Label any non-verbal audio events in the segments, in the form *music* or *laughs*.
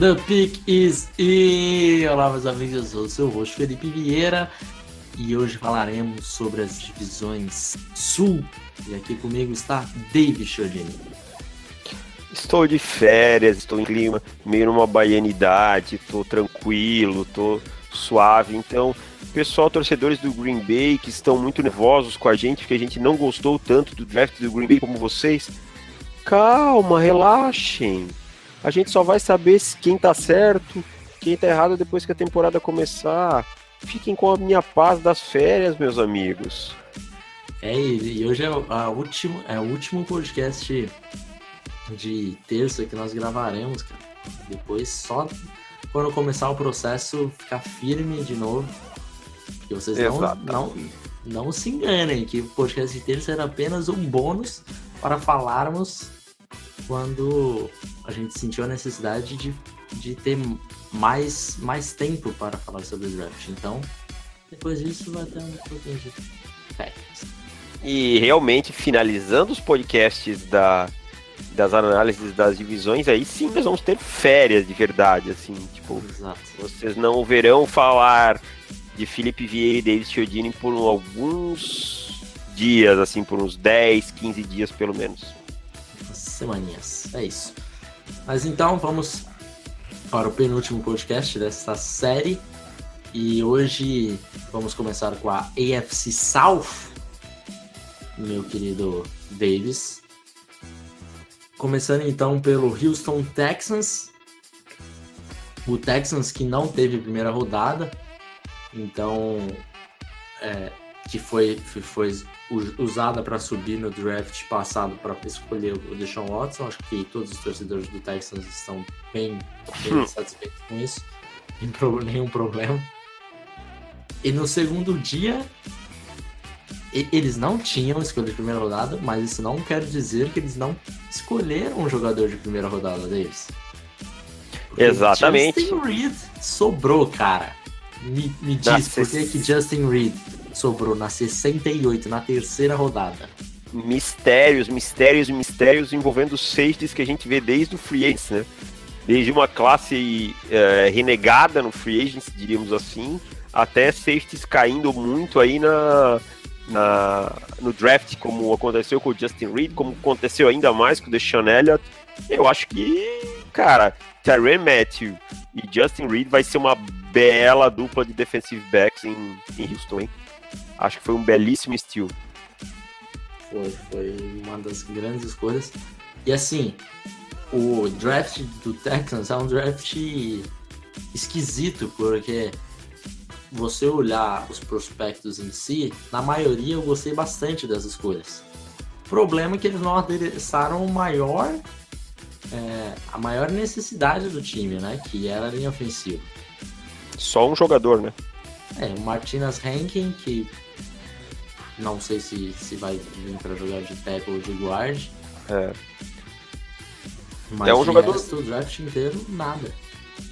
The Pick is e Olá, meus amigos, eu sou o host Felipe Vieira e hoje falaremos sobre as divisões Sul. E aqui comigo está David Chodini. Estou de férias, estou em clima meio numa baianidade, estou tranquilo, estou suave. Então, pessoal, torcedores do Green Bay que estão muito nervosos com a gente, porque a gente não gostou tanto do draft do Green Bay como vocês, calma, relaxem a gente só vai saber quem tá certo, quem tá errado depois que a temporada começar. Fiquem com a minha paz das férias, meus amigos. É, e hoje é, a último, é o último podcast de terça que nós gravaremos, cara. Depois só quando começar o processo ficar firme de novo. Que vocês não, não, não se enganem que o podcast de terça era apenas um bônus para falarmos quando a gente sentiu a necessidade de, de ter mais, mais tempo para falar sobre o draft. Então, depois disso vai ter um pouquinho de. E realmente, finalizando os podcasts da, das análises das divisões, aí sim nós vamos ter férias de verdade, assim, tipo, Exato. vocês não verão falar de Felipe Vieira e David Chiodini por alguns dias, assim, por uns 10, 15 dias pelo menos semaninhas. É isso. Mas então vamos para o penúltimo podcast dessa série. E hoje vamos começar com a AFC South, meu querido Davis. Começando então pelo Houston Texans. O Texans que não teve primeira rodada, então é, que foi, foi usada para subir no draft passado para escolher o Deshaun Watson. Acho que todos os torcedores do Texans estão bem, bem hum. satisfeitos com isso. Nenhum problema. E no segundo dia, eles não tinham escolha de primeira rodada, mas isso não quer dizer que eles não escolheram um jogador de primeira rodada deles. Porque Exatamente. Justin Reed sobrou, cara. Me, me diz por que, que Justin Reed sobrou na 68, na terceira rodada. Mistérios, mistérios, mistérios envolvendo safeties que a gente vê desde o free agents, né? Desde uma classe é, renegada no free agents, diríamos assim, até safeties caindo muito aí na, na, no draft, como aconteceu com o Justin Reed, como aconteceu ainda mais com o Deshaun Elliott. Eu acho que, cara, Tyrann Matthew e Justin Reed vai ser uma bela dupla de defensive backs em, em Houston, hein? Acho que foi um belíssimo estilo. Foi, foi uma das grandes escolhas. E assim, o draft do Texans é um draft esquisito, porque você olhar os prospectos em si, na maioria eu gostei bastante das escolhas. O problema é que eles não adressaram o maior, é, a maior necessidade do time, né? Que era a linha ofensiva. Só um jogador, né? É, o Martinez Rankin, que não sei se, se vai vir para jogar de tackle ou de guard. É. Mas é um jogador. do draft inteiro, nada.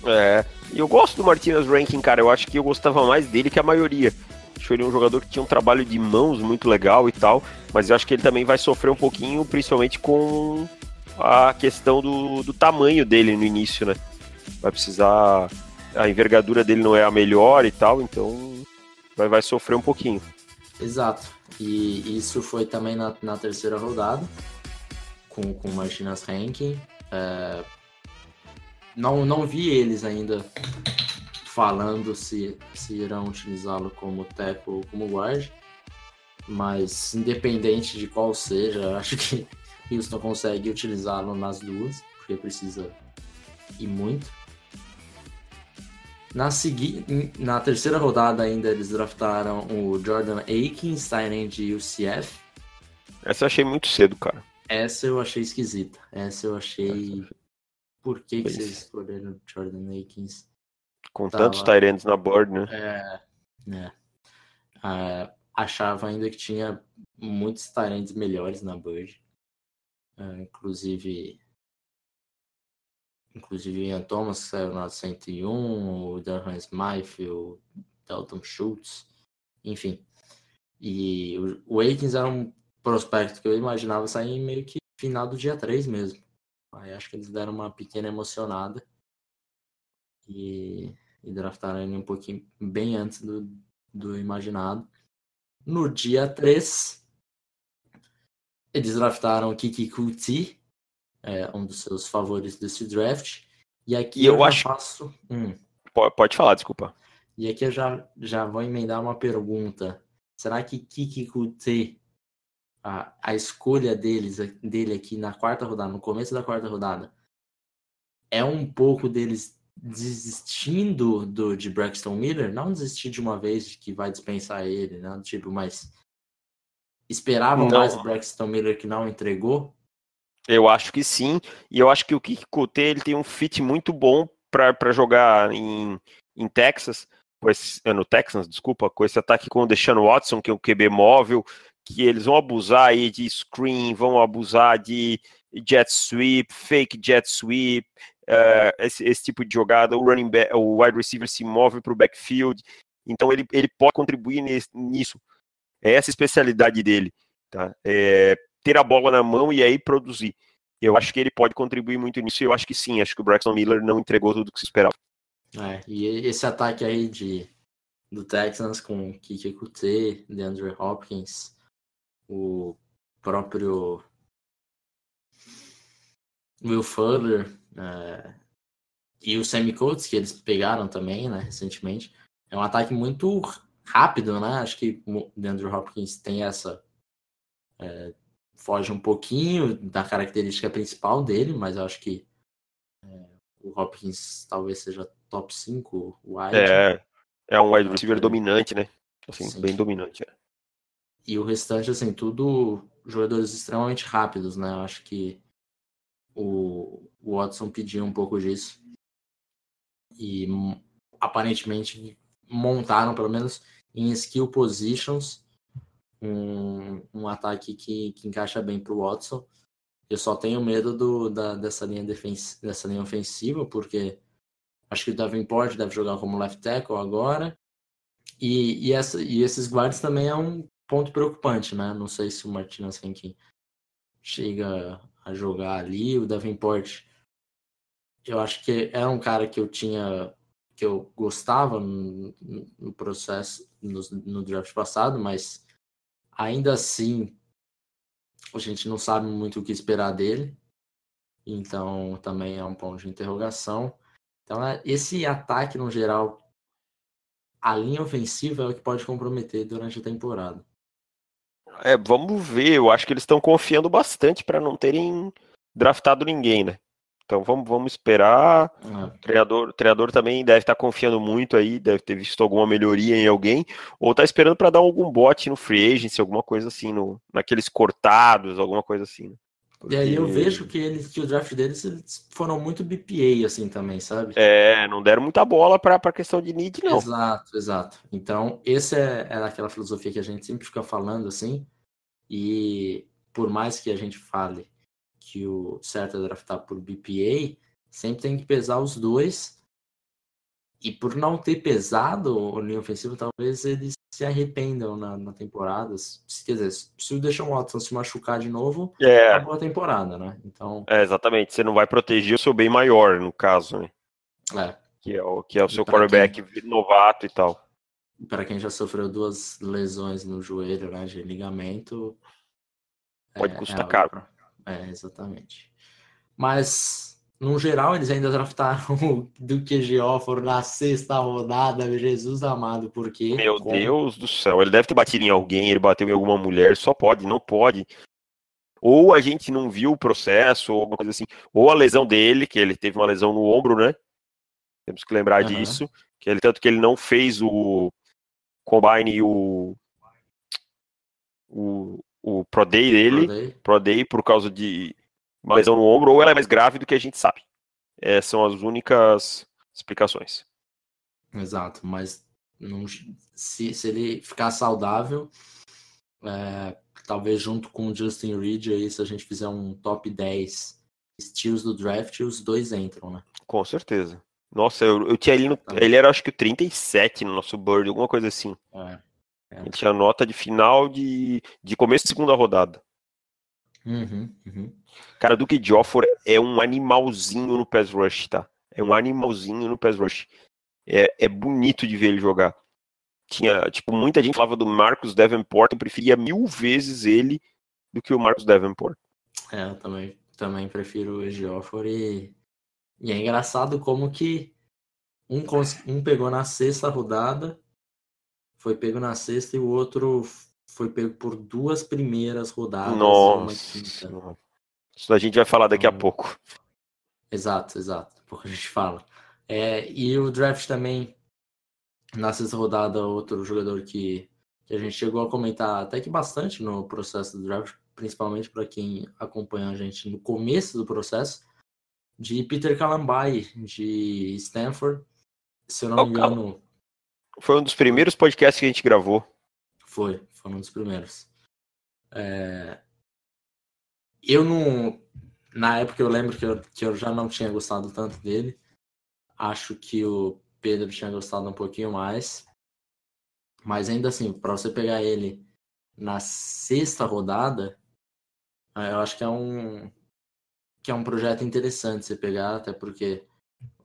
É. E eu gosto do Martinez Rankin, cara. Eu acho que eu gostava mais dele que a maioria. Acho ele um jogador que tinha um trabalho de mãos muito legal e tal. Mas eu acho que ele também vai sofrer um pouquinho, principalmente com a questão do, do tamanho dele no início, né? Vai precisar. A envergadura dele não é a melhor e tal, então vai, vai sofrer um pouquinho. Exato. E isso foi também na, na terceira rodada, com, com Martinas Rankin. É, não, não vi eles ainda falando se, se irão utilizá-lo como tackle ou como guard, mas independente de qual seja, acho que *laughs* Houston consegue utilizá-lo nas duas, porque precisa ir muito. Na, segui... na terceira rodada ainda eles draftaram o Jordan Akins, Tyrant de UCF. Essa eu achei muito cedo, cara. Essa eu achei esquisita. Essa eu achei. Por que, que vocês escolheram Jordan Akins? Com Tava... tantos Tyrants na board, né? É. né? Uh, achava ainda que tinha muitos talentos melhores na Bird. Uh, inclusive inclusive Ian Thomas saiu na 101, o Durham Smythe, o Dalton Schultz, enfim. E o Aikens era um prospecto que eu imaginava sair meio que final do dia 3 mesmo. Aí acho que eles deram uma pequena emocionada e, e draftaram ele um pouquinho bem antes do, do imaginado. No dia 3, eles draftaram Kiki Kuti, é, um dos seus favoritos desse draft. E aqui e eu, eu acho... faço. Hum. Pode falar, desculpa. E aqui eu já, já vou emendar uma pergunta. Será que Kiki Kuti, a, a escolha deles, dele aqui na quarta rodada, no começo da quarta rodada, é um pouco deles desistindo do, de Braxton Miller? Não desistir de uma vez que vai dispensar ele, né? Tipo, mas esperavam mais o Braxton Miller que não entregou? Eu acho que sim, e eu acho que o Kiki ele tem um fit muito bom para jogar em, em Texas, com esse, no Texans, desculpa, com esse ataque com o Deshaun Watson, que é um QB móvel, que eles vão abusar aí de screen, vão abusar de jet sweep, fake jet sweep, uh, esse, esse, tipo de jogada, o running back, o wide receiver se move para o backfield, então ele, ele pode contribuir nisso. É essa especialidade dele, tá? É, ter a bola na mão e aí produzir. Eu acho que ele pode contribuir muito nisso. Eu acho que sim, acho que o Braxton Miller não entregou tudo o que se esperava. É, e esse ataque aí de, do Texans com Kike Kuti, DeAndre Hopkins, o próprio Will Fuller é, e o Sammy Coates, que eles pegaram também, né, recentemente. É um ataque muito rápido, né? Acho que o DeAndre Hopkins tem essa é, foge um pouquinho da característica principal dele, mas eu acho que é, o Hopkins talvez seja top 5 wide. É, é um wide receiver dominante, né? Assim, Sim. bem dominante. É. E o restante, assim, tudo jogadores extremamente rápidos, né? Eu acho que o, o Watson pediu um pouco disso. E aparentemente montaram, pelo menos em skill positions, um, um ataque que, que encaixa bem para o Watson. Eu só tenho medo do, da, dessa, linha defens dessa linha ofensiva, porque acho que o Davenport deve jogar como left tackle agora. E, e, essa, e esses guards também é um ponto preocupante, né? Não sei se o Martinez Henkin chega a jogar ali. O Davenport, eu acho que era um cara que eu tinha, que eu gostava no, no processo, no, no draft passado, mas Ainda assim, a gente não sabe muito o que esperar dele. Então, também é um ponto de interrogação. Então, é, esse ataque, no geral, a linha ofensiva é o que pode comprometer durante a temporada. É, vamos ver. Eu acho que eles estão confiando bastante para não terem draftado ninguém, né? Então vamos, vamos esperar. É. O, treinador, o treinador também deve estar confiando muito aí, deve ter visto alguma melhoria em alguém, ou está esperando para dar algum bote no free agency, alguma coisa assim, no, naqueles cortados, alguma coisa assim. Né? Porque... E aí eu vejo que eles que o draft deles foram muito BPA assim também, sabe? É, não deram muita bola para a questão de need, não. Exato, exato. Então, essa é, é aquela filosofia que a gente sempre fica falando assim, e por mais que a gente fale que o certo é draftar por BPA, sempre tem que pesar os dois. E por não ter pesado o linha ofensivo, talvez eles se arrependam na, na temporada. Quer dizer, se o Deshaun Watson se machucar de novo, é uma boa temporada, né? Então... É, exatamente. Você não vai proteger o seu bem maior, no caso, né? É. Que é o, que é o seu quarterback quem... novato e tal. Para quem já sofreu duas lesões no joelho, né, de ligamento... Pode é, custar é caro. Pra é, exatamente. Mas, no geral, eles ainda draftaram *laughs* o do QGO, foram na sexta rodada, Jesus amado, porque. Meu como... Deus do céu, ele deve ter batido em alguém, ele bateu em alguma mulher, só pode, não pode. Ou a gente não viu o processo, ou alguma coisa assim. Ou a lesão dele, que ele teve uma lesão no ombro, né? Temos que lembrar uhum. disso. Que ele, tanto que ele não fez o combine e o, o, o Pro Day dele, Pro Day. Pro Day por causa de uma lesão no ombro, ou ela é mais grave do que a gente sabe. Essas são as únicas explicações. Exato, mas Não, se, se ele ficar saudável, é, talvez junto com o Justin Reed aí, se a gente fizer um top 10 estilos do draft, os dois entram, né? Com certeza. Nossa, eu, eu tinha ele no. Ele era acho que o 37 no nosso board, alguma coisa assim. É, é. Ele tinha nota de final de, de começo de segunda rodada. Uhum, uhum. Cara, Duke Joffre é um animalzinho no pass rush, tá? É um animalzinho no pass rush. É, é bonito de ver ele jogar. Tinha, tipo, muita gente falava do Marcos Davenport, eu preferia mil vezes ele do que o Marcos Davenport. É, eu também, também prefiro o Geoffrey. E, e é engraçado como que um, um pegou na sexta rodada, foi pego na sexta, e o outro foi pego por duas primeiras rodadas. Nossa. Isso a gente vai falar daqui então, a pouco. Exato, exato. *laughs* Pouco a gente fala. É, e o draft também, na sexta rodada, outro jogador que, que a gente chegou a comentar até que bastante no processo do draft, principalmente para quem acompanha a gente no começo do processo, de Peter Kalambai, de Stanford. Se eu não me engano. Foi um dos primeiros podcasts que a gente gravou. Foi, foi um dos primeiros. É... Eu não. Na época eu lembro que eu, que eu já não tinha gostado tanto dele. Acho que o Pedro tinha gostado um pouquinho mais. Mas ainda assim, para você pegar ele na sexta rodada, é, eu acho que é um que é um projeto interessante você pegar, até porque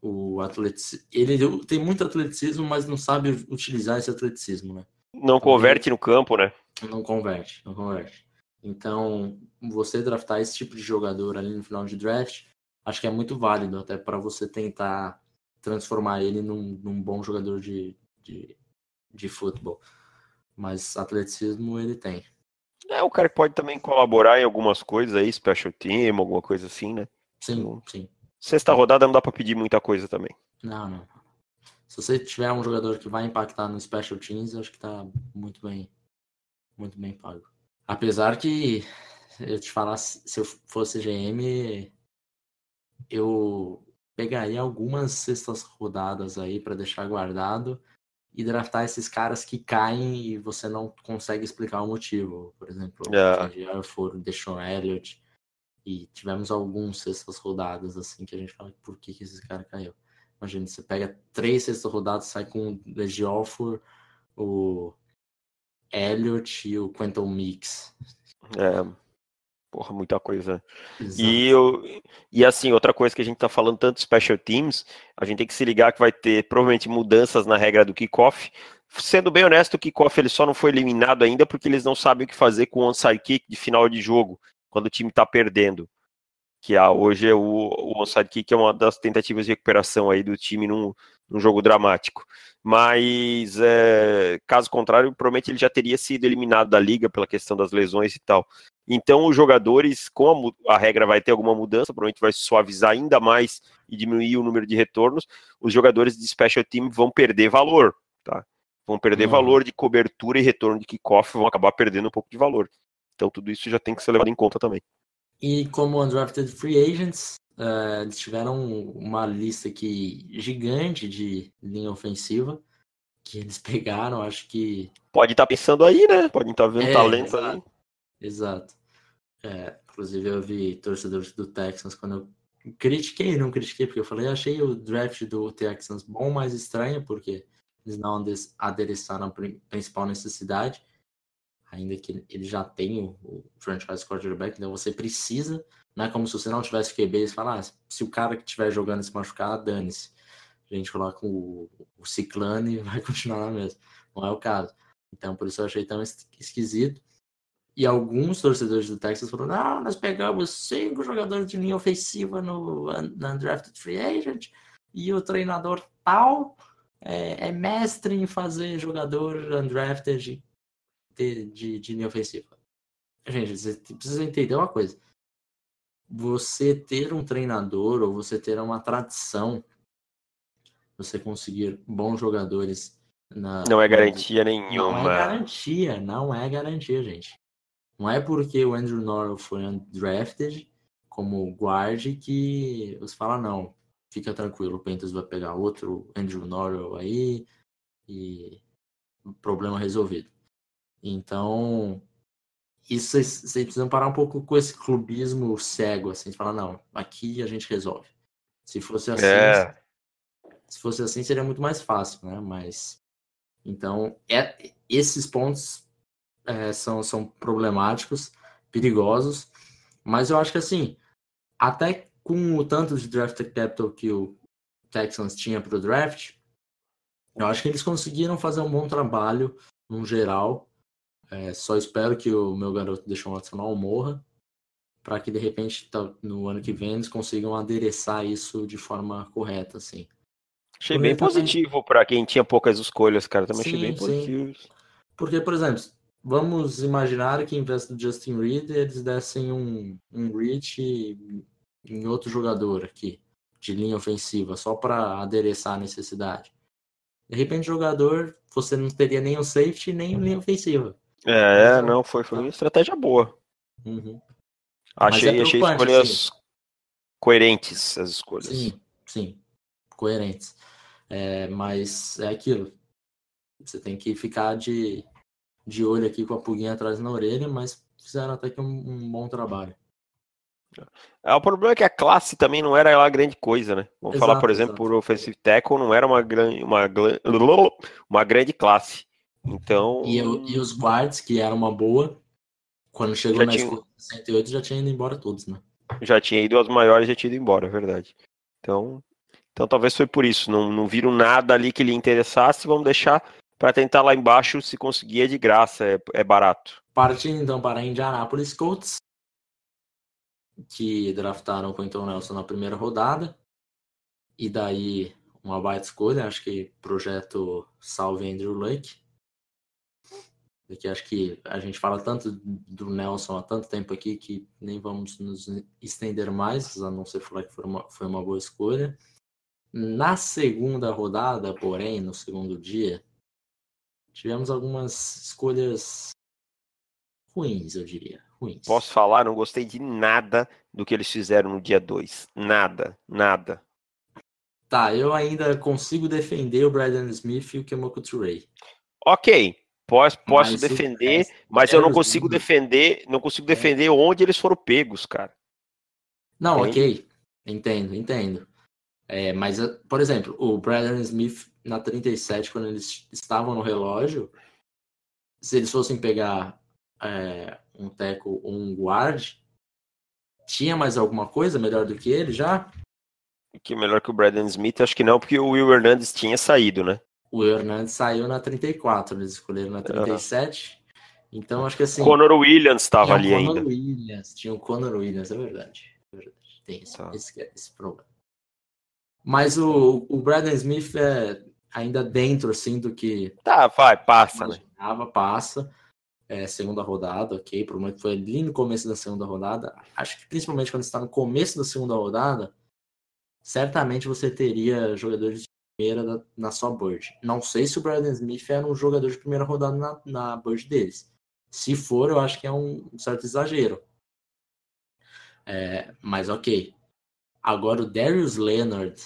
o atleticismo, ele tem muito atleticismo, mas não sabe utilizar esse atleticismo, né? Não converte no campo, né? Não converte, não converte. Então, você draftar esse tipo de jogador ali no final de draft, acho que é muito válido, até para você tentar transformar ele num, num bom jogador de, de, de futebol. Mas atleticismo ele tem. É, o cara pode também colaborar em algumas coisas aí, special team, alguma coisa assim, né? Sim, então, sim. Sexta rodada não dá para pedir muita coisa também. Não, não. Se você tiver um jogador que vai impactar no special teams, eu acho que tá muito bem, muito bem pago. Apesar que eu te falasse, se eu fosse GM, eu pegaria algumas sextas rodadas aí para deixar guardado e draftar esses caras que caem e você não consegue explicar o motivo. Por exemplo, yeah. o for Deshaun Elliott e tivemos alguns sextas rodadas assim que a gente fala por que, que esse cara caiu. Imagina, você pega três sextas rodadas, sai com o Legiolfor, o Elliott e o Quentin Mix. É, Porra, muita coisa. E, eu, e assim, outra coisa que a gente tá falando tanto special teams, a gente tem que se ligar que vai ter provavelmente mudanças na regra do kickoff. Sendo bem honesto, o kickoff ele só não foi eliminado ainda porque eles não sabem o que fazer com o onside kick de final de jogo, quando o time tá perdendo. Que é, hoje é o, o onside kick é uma das tentativas de recuperação aí do time num, num jogo dramático. Mas, é, caso contrário, provavelmente ele já teria sido eliminado da liga pela questão das lesões e tal. Então, os jogadores, com a, a, regra vai ter alguma mudança, provavelmente vai suavizar ainda mais e diminuir o número de retornos, os jogadores de special team vão perder valor, tá? Vão perder uhum. valor de cobertura e retorno de kickoff, vão acabar perdendo um pouco de valor. Então, tudo isso já tem que ser levado em conta também. E como undrafted free agents, uh, eles tiveram uma lista aqui gigante de linha ofensiva que eles *laughs* pegaram, acho que. Pode estar tá pensando aí, né? Pode estar tá vendo é, talento aí. Exato. É, inclusive eu vi torcedores do Texans quando eu critiquei, não critiquei, porque eu falei, achei o draft do Texans bom, mas estranho, porque eles não adereçaram a principal necessidade, ainda que ele já tem o, o franchise quarterback, então você precisa, não é como se você não tivesse QB, você fala, ah, se o cara que estiver jogando se machucar, dane-se. A gente coloca o, o Ciclane e *laughs* vai continuar na mesma. Não é o caso. Então, por isso eu achei tão esquisito. E alguns torcedores do Texas falaram: não, nós pegamos cinco jogadores de linha ofensiva no, na Undrafted Free Agent e o treinador tal é, é mestre em fazer jogador undrafted de, de, de linha ofensiva. Gente, você precisa entender uma coisa. Você ter um treinador ou você ter uma tradição, você conseguir bons jogadores na, não é garantia nenhuma. Não é garantia, não é garantia, gente. Não é porque o Andrew Norwell foi undrafted como guard que você fala, não, fica tranquilo, o Panthers vai pegar outro Andrew Norwell aí e problema resolvido. Então, isso vocês precisam parar um pouco com esse clubismo cego, assim, de falar, não, aqui a gente resolve. Se fosse assim, é. se fosse assim seria muito mais fácil, né? Mas então é, esses pontos é, são, são problemáticos, perigosos, mas eu acho que assim, até com o tanto de draft capital que o Texans tinha para o draft, eu acho que eles conseguiram fazer um bom trabalho no geral. É, só espero que o meu garoto Deshaun Watson não morra, para que de repente tá, no ano que vem eles consigam adereçar isso de forma correta, assim. Achei Porque bem positivo para quem tinha poucas escolhas, cara. Também sim, achei bem positivo. Sim. Porque, por exemplo, vamos imaginar que em vez do Justin Reed eles dessem um, um reach em outro jogador aqui, de linha ofensiva, só para adereçar a necessidade. De repente, jogador, você não teria nem o safety nem linha ofensiva. É, então, não, foi, foi uma estratégia boa. Uhum. Achei, é achei escolhas sim. coerentes as escolhas. Sim, sim, coerentes. É, mas é aquilo. Você tem que ficar de, de olho aqui com a pulguinha atrás na orelha, mas fizeram até que um, um bom trabalho. É, o problema é que a classe também não era lá grande coisa, né? Vamos exato, falar, por exemplo, exato. por offensive tackle não era uma grande, uma, *laughs* uma grande classe. Então. E, e os guards, que era uma boa, quando chegou já na tinha... escola 68 já tinha ido embora todos, né? Já tinha ido as maiores, já tinha ido embora, é verdade. Então, então talvez foi por isso. Não, não viram nada ali que lhe interessasse, vamos deixar para tentar lá embaixo se conseguir é de graça, é, é barato. Partindo então para Indianapolis Colts, que draftaram o Quentin Nelson na primeira rodada. E daí uma baita escolha, acho que projeto Salve Andrew Luck. Porque acho que a gente fala tanto do Nelson há tanto tempo aqui que nem vamos nos estender mais, a não ser falar que foi uma, foi uma boa escolha. Na segunda rodada, porém, no segundo dia, tivemos algumas escolhas ruins, eu diria. Ruins. Posso falar, não gostei de nada do que eles fizeram no dia 2. Nada, nada. Tá, eu ainda consigo defender o Brandon Smith e o Kemoko Touré. Ok, Posso, posso mas defender, mas eu não consigo defender, não consigo é. defender onde eles foram pegos, cara. Não, ok. Entendo, entendo. É, mas, por exemplo, o Brandon Smith na 37, quando eles estavam no relógio, se eles fossem pegar é, um teco ou um guard, tinha mais alguma coisa melhor do que ele já? Que melhor que o Brandon Smith, acho que não, porque o Will Hernandez tinha saído, né? O Hernandes saiu na 34, eles escolheram na 37. Uhum. Então, acho que assim. Conor Williams estava ali ainda. Conor Williams, tinha o Conor Williams, é verdade. É verdade. Tem esse, tá. esse, esse, problema. Mas o, o Brandon Smith é ainda dentro, assim, do que. Tá, vai, passa, né? Passa. É, segunda rodada, ok. Provavelmente foi ali no começo da segunda rodada. Acho que principalmente quando está no começo da segunda rodada, certamente você teria jogadores primeira da, na sua board. Não sei se o Brandon Smith era um jogador de primeira rodada na, na board deles. Se for, eu acho que é um, um certo exagero. É, mas ok. Agora o Darius Leonard,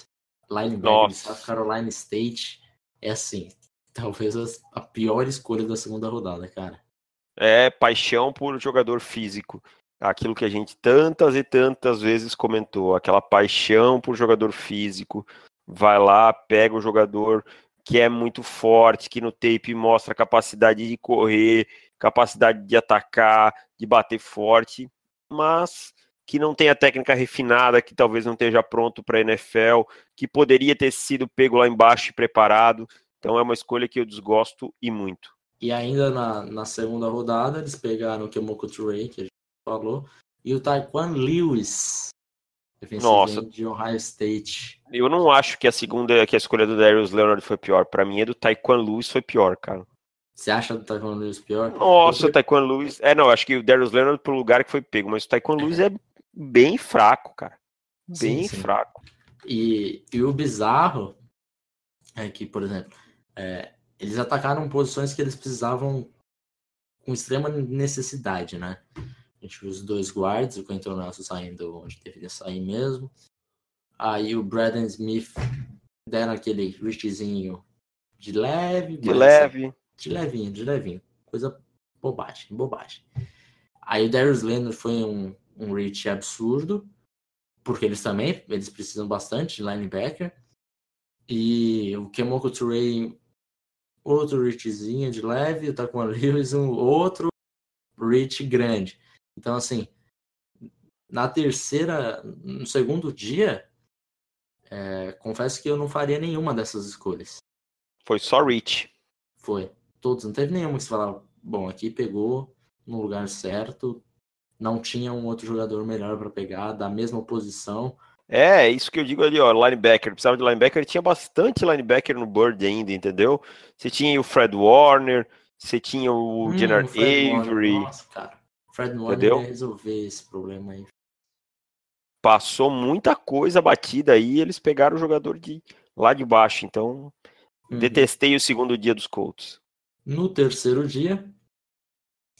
linebacker de South Carolina State, é assim, *laughs* talvez a pior escolha da segunda rodada, cara. É paixão por jogador físico. Aquilo que a gente tantas e tantas vezes comentou, aquela paixão por jogador físico, vai lá, pega o jogador que é muito forte, que no tape mostra capacidade de correr, capacidade de atacar, de bater forte, mas que não tem a técnica refinada, que talvez não esteja pronto para a NFL, que poderia ter sido pego lá embaixo e preparado. Então é uma escolha que eu desgosto e muito. E ainda na, na segunda rodada, eles pegaram o Kemoko Touré, que a gente falou, e o Taekwon Lewis, nossa. de Ohio State. Eu não acho que a segunda, que a escolha do Darius Leonard foi pior. Para mim, a do Taekwon Lewis foi pior, cara. Você acha do Taekwon Lewis pior? Nossa, o Taekwon Lewis. É, não, acho que o Darius Leonard pro lugar que foi pego, mas o Taekwon Lewis é bem fraco, cara. Bem sim, sim. fraco. E, e o bizarro é que, por exemplo, é, eles atacaram posições que eles precisavam com extrema necessidade, né? A gente viu os dois guards, o Quentin Nelson saindo onde deveria sair mesmo. Aí o Braden Smith deram aquele reachzinho de leve. De leve. De levinho, de levinho. Coisa bobagem, bobagem. Aí o Darius Leonard foi um, um reach absurdo, porque eles também, eles precisam bastante de linebacker. E o Kemoko Touré, outro reachzinho de leve, o Taquan Lewis, um outro reach grande. Então, assim, na terceira, no segundo dia, é, confesso que eu não faria nenhuma dessas escolhas. Foi só reach. Foi. Todos, não teve nenhuma que você falava, bom, aqui pegou no lugar certo, não tinha um outro jogador melhor para pegar, da mesma posição. É, é, isso que eu digo ali, ó, linebacker, precisava de linebacker, tinha bastante linebacker no Bird ainda, entendeu? Você tinha o Fred Warner, você tinha o hum, Jenner Avery. Warner. Nossa, cara. Fred Warner ia resolver esse problema aí. Passou muita coisa batida aí, eles pegaram o jogador de lá de baixo, então uhum. detestei o segundo dia dos Colts. No terceiro dia,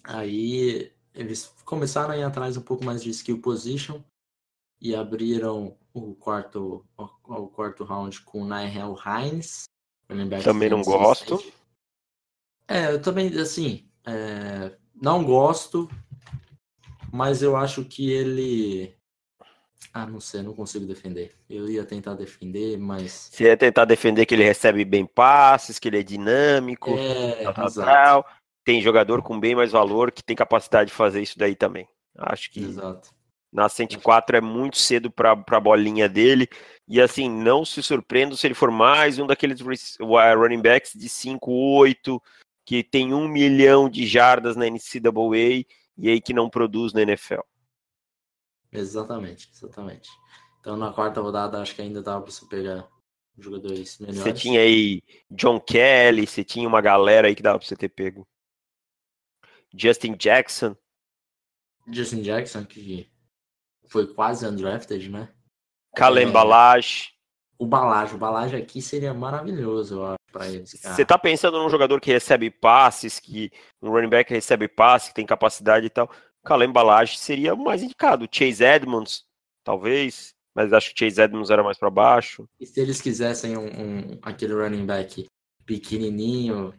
aí eles começaram a ir atrás um pouco mais de skill position e abriram o quarto, o, quarto round com Nihel Hines. Também não gosto. É, eu também, assim, é, não gosto, mas eu acho que ele. Ah, não sei, não consigo defender. Eu ia tentar defender, mas. Você ia tentar defender que ele recebe bem passes, que ele é dinâmico, é, tal, tal, tem jogador com bem mais valor que tem capacidade de fazer isso daí também. Acho que Exato. na 104 é muito cedo para a bolinha dele. E assim, não se surpreenda se ele for mais um daqueles running backs de 5-8, que tem um milhão de jardas na NCAA e aí que não produz na NFL. Exatamente, exatamente. Então na quarta rodada acho que ainda dava para você pegar jogadores melhores. Você tinha aí John Kelly, você tinha uma galera aí que dava para você ter pego. Justin Jackson. Justin Jackson, que foi quase undrafted, né? Kalem é. O Balaj, o Balaj aqui seria maravilhoso, eu acho, pra eles. Você tá pensando num jogador que recebe passes, que um running back recebe passes, que tem capacidade e tal. Kalem Balaj seria o mais indicado. Chase Edmonds, talvez, mas acho que Chase Edmonds era mais para baixo. E se eles quisessem um, um, aquele running back pequenininho,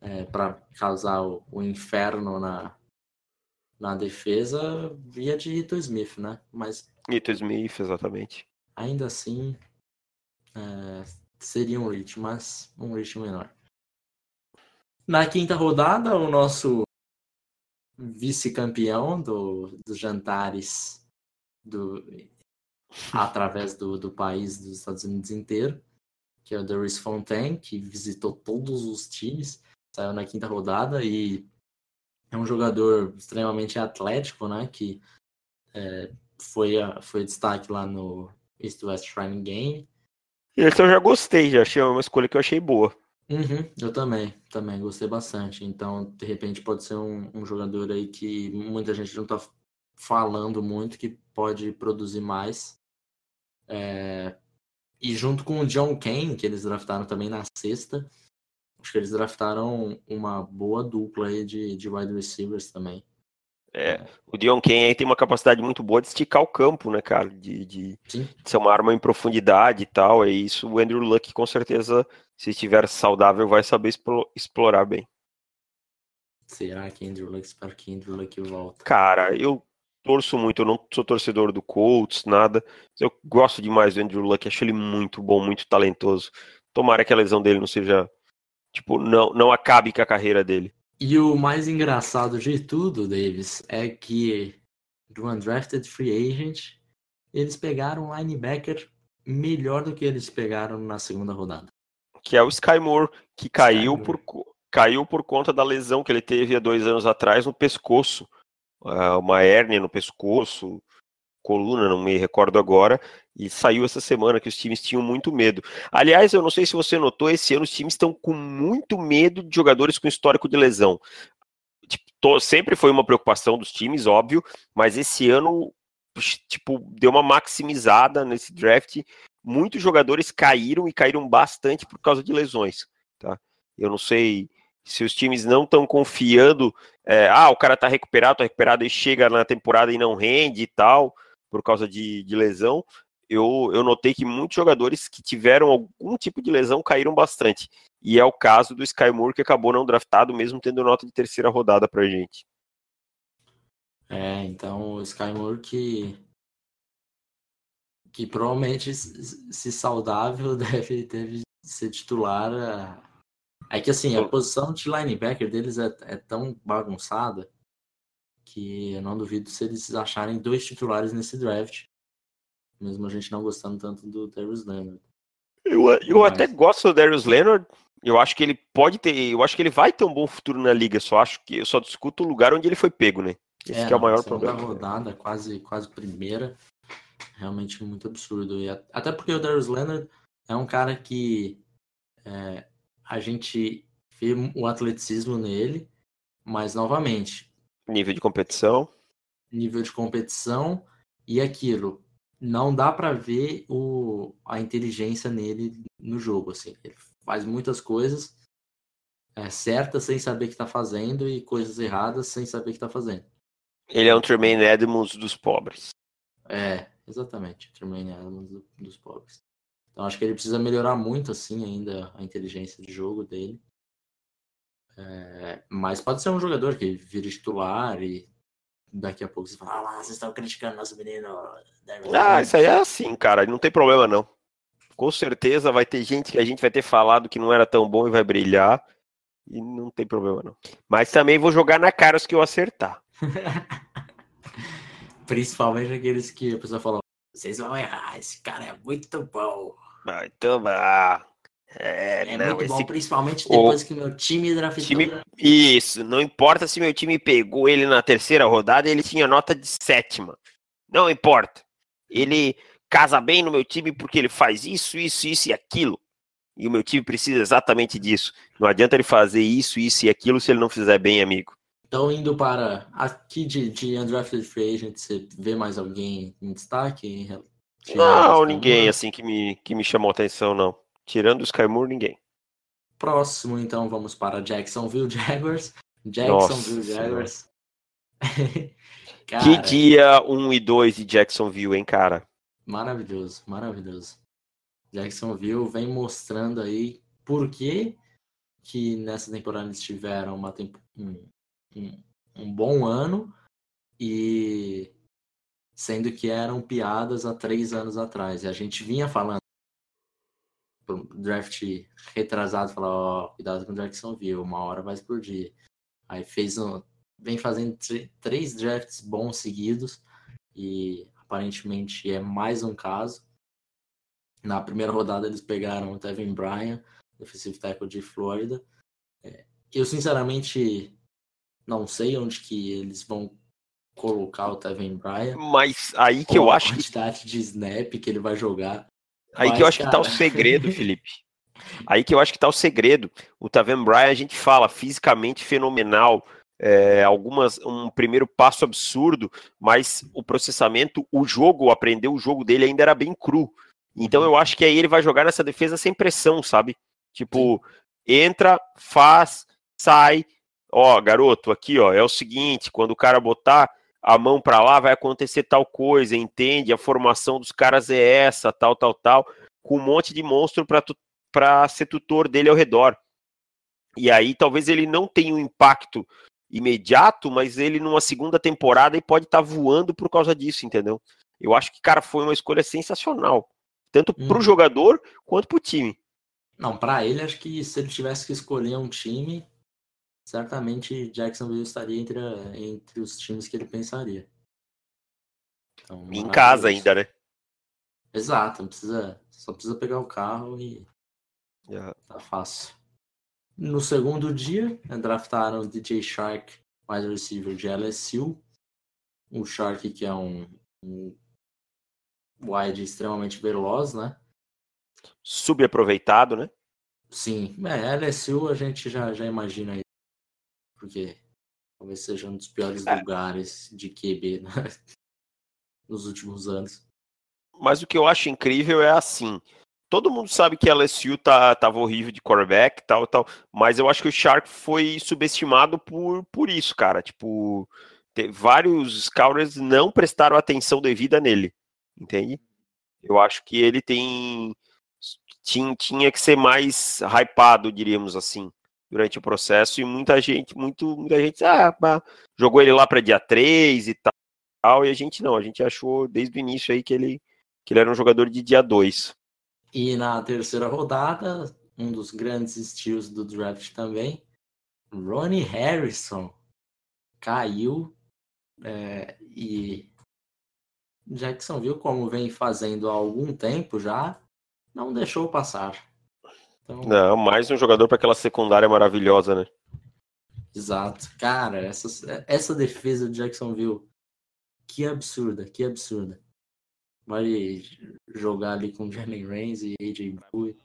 é, para causar o, o, inferno na, na defesa, via de Ito Smith, né? Mas. Ito Smith, exatamente. Ainda assim, é, seria um reach, mas um reach menor. Na quinta rodada, o nosso vice-campeão do, dos jantares do, através do, do país dos Estados Unidos inteiro, que é o Doris Fontaine, que visitou todos os times saiu na quinta rodada e é um jogador extremamente atlético, né? Que é, foi, foi destaque lá no East West Shrine Game. Esse eu já gostei, já achei uma escolha que eu achei boa. Uhum, eu também, também gostei bastante. Então, de repente, pode ser um, um jogador aí que muita gente não tá falando muito, que pode produzir mais. É... E junto com o John Kane, que eles draftaram também na sexta, Acho que eles draftaram uma boa dupla aí de, de wide receivers também. É, o Dion Kane aí tem uma capacidade muito boa de esticar o campo, né, cara? De, de, de, ser uma arma em profundidade e tal. É isso o Andrew Luck, com certeza, se estiver saudável, vai saber explorar bem. Será que Andrew Luck? Espero que Andrew Luck volta. Cara, eu torço muito, eu não sou torcedor do Colts, nada. Eu gosto demais do Andrew Luck, acho ele muito bom, muito talentoso. Tomara que a lesão dele não seja tipo, não, não acabe com a carreira dele. E o mais engraçado de tudo, Davis, é que do undrafted free agent, eles pegaram um linebacker melhor do que eles pegaram na segunda rodada. Que é o Sky Moore, que caiu por, caiu por conta da lesão que ele teve há dois anos atrás no pescoço. Uh, uma hérnia no pescoço, coluna, não me recordo agora, e saiu essa semana que os times tinham muito medo. Aliás, eu não sei se você notou, esse ano os times estão com muito medo de jogadores com histórico de lesão. Tipo, tô, sempre foi uma preocupação dos times, óbvio, mas esse ano, tipo, deu uma maximizada nesse draft. Muitos jogadores caíram e caíram bastante por causa de lesões, tá? Eu não sei se os times não estão confiando, é, ah, o cara tá recuperado, tá recuperado e chega na temporada e não rende e tal por causa de, de lesão, eu, eu notei que muitos jogadores que tiveram algum tipo de lesão caíram bastante. e é o caso do Sky Moore que acabou não draftado, mesmo tendo nota de terceira rodada pra gente. É, então o Sky Moore que que provavelmente se saudável *laughs* deve, deve ser titular. É que assim, a posição de linebacker deles é, é tão bagunçada que eu não duvido se eles acharem dois titulares nesse draft. Mesmo a gente não gostando tanto do Darius Leonard. Eu, eu Mas... até gosto do Darius Leonard. Eu acho que ele pode ter. Eu acho que ele vai ter um bom futuro na liga. Só acho que eu só discuto o lugar onde ele foi pego, né? Esse é, é o maior problema. rodada, quase, quase primeira. Realmente muito absurdo. E até porque o Darius Leonard é um cara que é, a gente vê o atleticismo nele, mas novamente. Nível de competição. Nível de competição e aquilo não dá para ver o, a inteligência nele no jogo. Assim. Ele faz muitas coisas é, certas sem saber o que está fazendo e coisas erradas sem saber o que está fazendo. Ele é um Tremaine Edmonds dos pobres. É, exatamente. Tremaine Edmonds do, dos pobres. Então acho que ele precisa melhorar muito assim ainda a inteligência de jogo dele. É, mas pode ser um jogador que vira titular e daqui a pouco você fala, ah, vocês estão criticando nosso menino. Ah, isso aí é assim, cara, não tem problema não. Com certeza vai ter gente que a gente vai ter falado que não era tão bom e vai brilhar. E não tem problema não. Mas também vou jogar na cara os que eu acertar. *laughs* Principalmente aqueles que a pessoa fala, vocês vão errar, esse cara é muito bom. Muito bom. É, é não, muito esse... bom, principalmente depois o... que meu time draftou. Time... Isso, não importa se meu time pegou ele na terceira rodada, ele tinha nota de sétima. Não importa. Ele casa bem no meu time porque ele faz isso, isso, isso e aquilo. E o meu time precisa exatamente disso. Não adianta ele fazer isso, isso e aquilo se ele não fizer bem, amigo. Então, indo para aqui de, de Undrafted Free Agent, você vê mais alguém em destaque? Não, ninguém assim que me, que me chamou atenção, não. Tirando o Skymour, ninguém. Próximo, então, vamos para Jacksonville Jaguars. Jacksonville Nossa, Jaguars. *laughs* cara, que dia 1 e 2 de Jacksonville, hein, cara? Maravilhoso, maravilhoso. Jacksonville vem mostrando aí por que, que nessa temporada eles tiveram uma temp um, um, um bom ano e sendo que eram piadas há três anos atrás. E a gente vinha falando draft retrasado, falar, ó, oh, cuidado com o Jacksonville, uma hora vai explodir. Aí fez um, vem fazendo três drafts bons seguidos e aparentemente é mais um caso. Na primeira rodada eles pegaram o Tevin Bryan, defensive tackle de Flórida. É, eu sinceramente não sei onde que eles vão colocar o Tevin Bryan. Mas aí que eu acho que... A quantidade de snap que ele vai jogar. Aí Mas, que eu acho cara... que tá o segredo, *laughs* Felipe. Aí que eu acho que tá o segredo. O Taven Bryan, a gente fala, fisicamente fenomenal, é, algumas um primeiro passo absurdo, mas o processamento, o jogo, aprender o jogo dele ainda era bem cru. Então eu acho que aí ele vai jogar nessa defesa sem pressão, sabe? Tipo, entra, faz, sai. Ó, garoto, aqui, ó, é o seguinte, quando o cara botar a mão para lá vai acontecer tal coisa, entende? A formação dos caras é essa, tal, tal, tal, com um monte de monstro para ser tutor dele ao redor. E aí talvez ele não tenha um impacto imediato, mas ele numa segunda temporada ele pode estar tá voando por causa disso, entendeu? Eu acho que, cara, foi uma escolha sensacional. Tanto hum. para o jogador quanto para o time. Não, para ele, acho que se ele tivesse que escolher um time, certamente Jacksonville estaria entre, entre os times que ele pensaria. Então, em casa ainda, né? Exato, precisa, só precisa pegar o carro e yeah. tá fácil. No segundo dia, né, draftaram o DJ Shark, wide receiver de LSU. O Shark, que é um, um wide extremamente veloz, né? Subaproveitado, né? Sim, é, LSU a gente já, já imagina aí porque talvez seja um dos piores é. lugares de QB né? *laughs* nos últimos anos. Mas o que eu acho incrível é assim. Todo mundo sabe que a LSU tá, tava horrível de quarterback tal, tal, mas eu acho que o Shark foi subestimado por, por isso, cara. Tipo, vários scouters não prestaram atenção devida nele, entende? Eu acho que ele tem tinha, tinha que ser mais hypado, diríamos assim, durante o processo, e muita gente, muito, muita gente, ah, jogou ele lá para dia 3 e tal, e a gente não, a gente achou desde o início aí que ele, que ele era um jogador de dia 2. E na terceira rodada, um dos grandes estilos do draft também, Ronnie Harrison caiu é, e Jacksonville, como vem fazendo há algum tempo já, não deixou passar. Então... Não, mais um jogador para aquela secundária maravilhosa, né? Exato. Cara, essa, essa defesa de Jacksonville, que absurda, que absurda. Vai jogar ali com Jalen Reigns e AJ Bowie.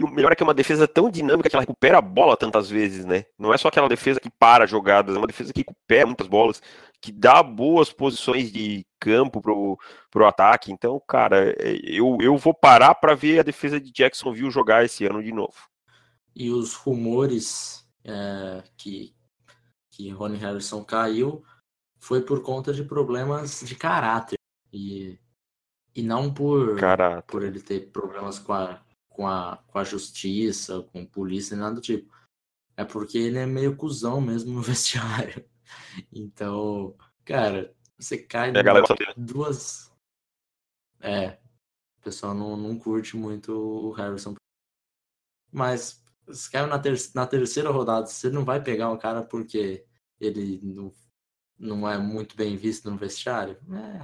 E o melhor é que é uma defesa tão dinâmica que ela recupera a bola tantas vezes, né? Não é só aquela defesa que para jogadas, é uma defesa que recupera muitas bolas, que dá boas posições de campo pro, pro ataque. Então, cara, é, eu, eu vou parar para ver a defesa de Jacksonville jogar esse ano de novo. E os rumores é, que, que Ronnie Harrison caiu foi por conta de problemas de caráter. E, e não por, por ele ter problemas com a, com a, com a justiça, com polícia, nada do tipo. É porque ele é meio cuzão mesmo no *laughs* vestiário. Então, cara, você cai é, duas. É, o pessoal não, não curte muito o Harrison. Mas se caiu na, ter na terceira rodada, você não vai pegar o cara porque ele não, não é muito bem visto no vestiário? É,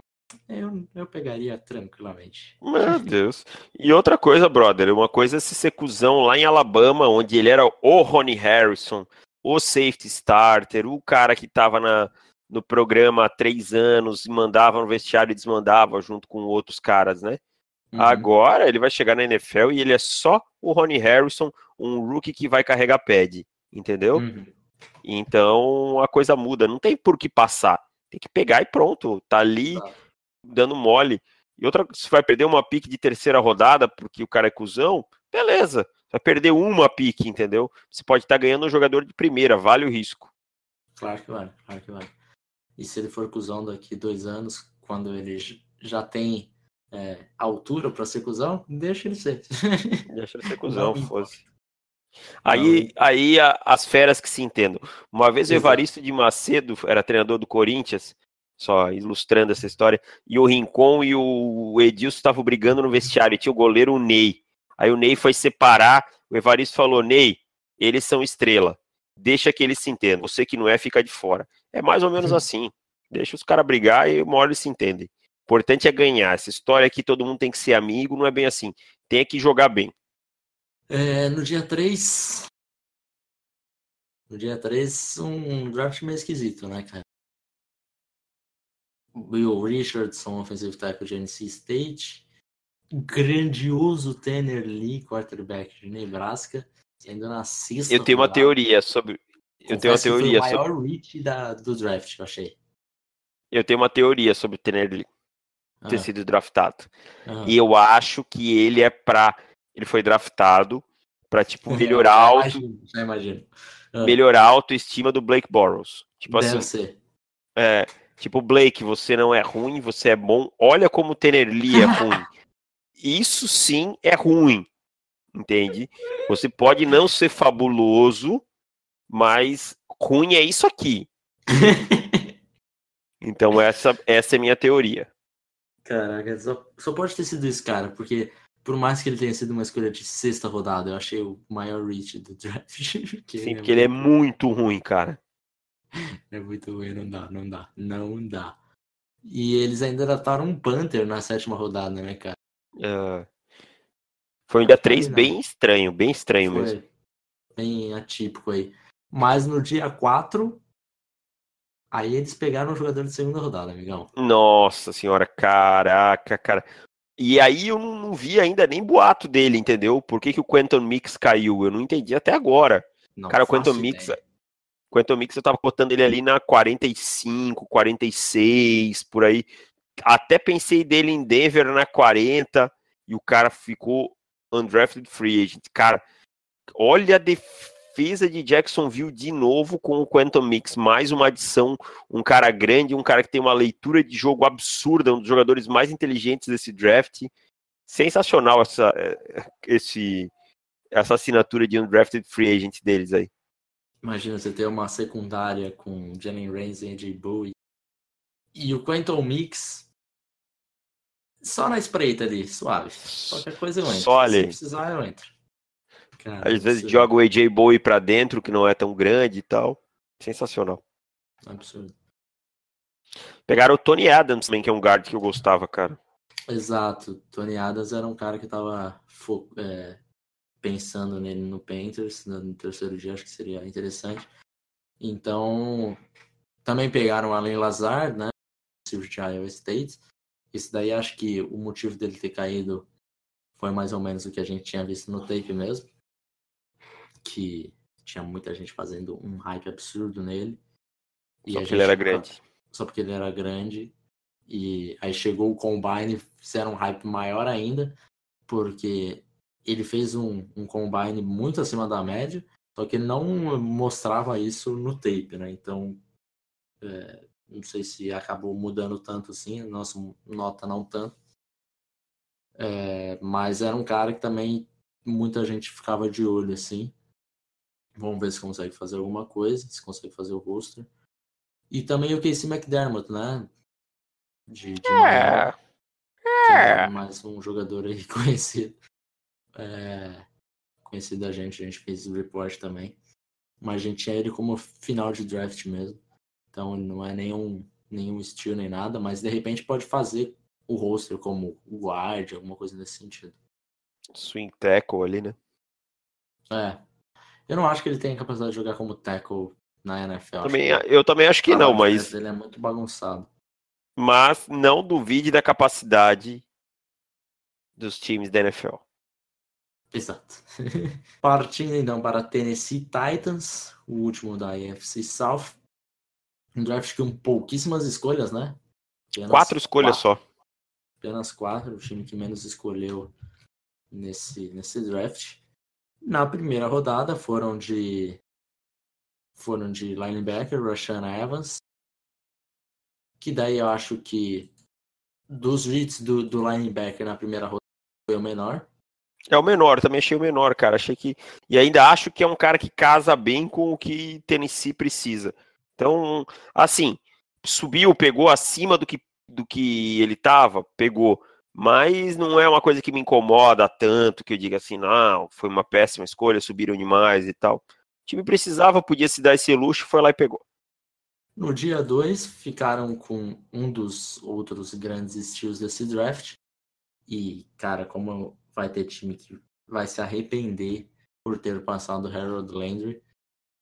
eu, eu pegaria tranquilamente. Meu Deus. E outra coisa, brother, uma coisa é se ser cuzão lá em Alabama, onde ele era o Ronnie Harrison, o safety starter, o cara que tava na, no programa há três anos e mandava no vestiário e desmandava junto com outros caras, né? Uhum. Agora ele vai chegar na NFL e ele é só o Ronnie Harrison, um rookie que vai carregar pad, entendeu? Uhum. Então a coisa muda, não tem por que passar. Tem que pegar e pronto. Tá ali. Tá dando mole. E outra, se vai perder uma pique de terceira rodada porque o cara é cuzão, beleza. Vai perder uma pique, entendeu? Você pode estar tá ganhando um jogador de primeira, vale o risco. Claro que vale, claro que vale. E se ele for cuzão daqui dois anos, quando ele já tem é, altura para ser cuzão, deixa ele ser. *laughs* Deixa ele ser cuzão, fosse. Aí, aí a, as feras que se entendam. Uma vez o Evaristo de Macedo era treinador do Corinthians só ilustrando essa história. E o Rincon e o Edilson estavam brigando no vestiário, e tinha o goleiro o Ney. Aí o Ney foi separar, o Evaristo falou: Ney, eles são estrela, deixa que eles se entendam, você que não é, fica de fora. É mais ou menos assim. Deixa os caras brigar e uma hora eles se entendem. O importante é ganhar. Essa história que todo mundo tem que ser amigo, não é bem assim. Tem que jogar bem. É, no dia 3. No dia 3, um draft meio esquisito, né, cara? Will Richardson, offensive tackle de NC State. Grandioso Tanner Lee, quarterback de Nebraska, sendo na sexta. Eu tenho uma teoria sobre. Eu tenho uma teoria foi o maior sobre. reach da, do draft, eu achei. Eu tenho uma teoria sobre o Tanner Lee ter sido draftado. E eu acho que ele é pra. Ele foi draftado pra, tipo, *laughs* melhorar a auto. Já imagino. Melhorar a autoestima do Blake Bortles. Tipo Deve assim. Ser. É, Tipo, Blake, você não é ruim, você é bom. Olha como o Tenerli é *laughs* ruim. Isso sim é ruim. Entende? Você pode não ser fabuloso, mas ruim é isso aqui. *laughs* então essa, essa é minha teoria. Caraca, só, só pode ter sido isso, cara, porque por mais que ele tenha sido uma escolha de sexta rodada, eu achei o maior reach do draft. *laughs* Sim, porque ele é muito ruim, cara. *laughs* É muito ruim, não dá, não dá, não dá. E eles ainda dataram um Panther na sétima rodada, né, cara? Uh, foi um dia 3 bem estranho, bem estranho foi mesmo. Bem atípico aí. Mas no dia 4, aí eles pegaram o jogador de segunda rodada, amigão. Nossa senhora, caraca, cara. E aí eu não, não vi ainda nem boato dele, entendeu? Por que, que o Quentin Mix caiu? Eu não entendi até agora. Não cara, o Quentin Mix, Quantum Mix eu tava botando ele ali na 45, 46, por aí. Até pensei dele em Denver na 40 e o cara ficou undrafted free agent. Cara, olha a defesa de Jacksonville de novo com o Quantum Mix, mais uma adição, um cara grande, um cara que tem uma leitura de jogo absurda, um dos jogadores mais inteligentes desse draft. sensacional essa, é, esse, essa assinatura de undrafted free agent deles aí. Imagina você ter uma secundária com Jalen Ramsey, AJ Bowie e o Quentin Mix só na espreita ali, suave. Qualquer coisa eu entro. Só ali. Se precisar, eu entro. Cara, Às vezes joga o AJ Bowie pra dentro, que não é tão grande e tal. Sensacional. Absurdo. Pegaram o Tony Adams também, que é um guard que eu gostava, cara. Exato. Tony Adams era um cara que tava é, pensando nele no Panthers, no terceiro dia, acho que seria interessante. Então, também pegaram Allen Lazard, né? De Iowa State. Esse daí acho que o motivo dele ter caído foi mais ou menos o que a gente tinha visto no tape mesmo. Que tinha muita gente fazendo um hype absurdo nele. E só porque ele era grande. Só porque ele era grande. E aí chegou o Combine, fizeram um hype maior ainda, porque ele fez um, um Combine muito acima da média, só que ele não mostrava isso no tape, né? Então, é, não sei se acabou mudando tanto assim, nossa nota não tanto. É, mas era um cara que também muita gente ficava de olho assim. Vamos ver se consegue fazer alguma coisa, se consegue fazer o roster. E também o Casey McDermott, né? De, de é. é. é mais um jogador aí *laughs* conhecido. É, conhecido da gente, a gente fez o report também. Mas a gente tinha ele como final de draft mesmo. Então não é nenhum, nenhum estilo nem nada, mas de repente pode fazer o roster como o guard, alguma coisa nesse sentido. Swing tackle ali, né? É. Eu não acho que ele tenha capacidade de jogar como tackle na NFL. Também, eu também acho que não, mas. Ele é muito bagunçado. Mas não duvide da capacidade dos times da NFL. Exato. *laughs* Partindo então para Tennessee Titans, o último da AFC South. Um draft com pouquíssimas escolhas, né? Apenas quatro escolhas quatro. só. Apenas quatro, o time que menos escolheu nesse, nesse draft. Na primeira rodada foram de foram de linebacker, Rashan Evans, que daí eu acho que dos hits do, do linebacker na primeira rodada foi o menor. É o menor, também achei o menor, cara. Achei que. E ainda acho que é um cara que casa bem com o que Tennessee precisa. Então, assim, subiu, pegou acima do que, do que ele estava, pegou. Mas não é uma coisa que me incomoda tanto que eu diga assim, não, foi uma péssima escolha, subiram demais e tal. O time precisava, podia se dar esse luxo, foi lá e pegou. No dia 2, ficaram com um dos outros grandes estilos desse draft. E, cara, como vai ter time que vai se arrepender por ter passado o Harold Landry,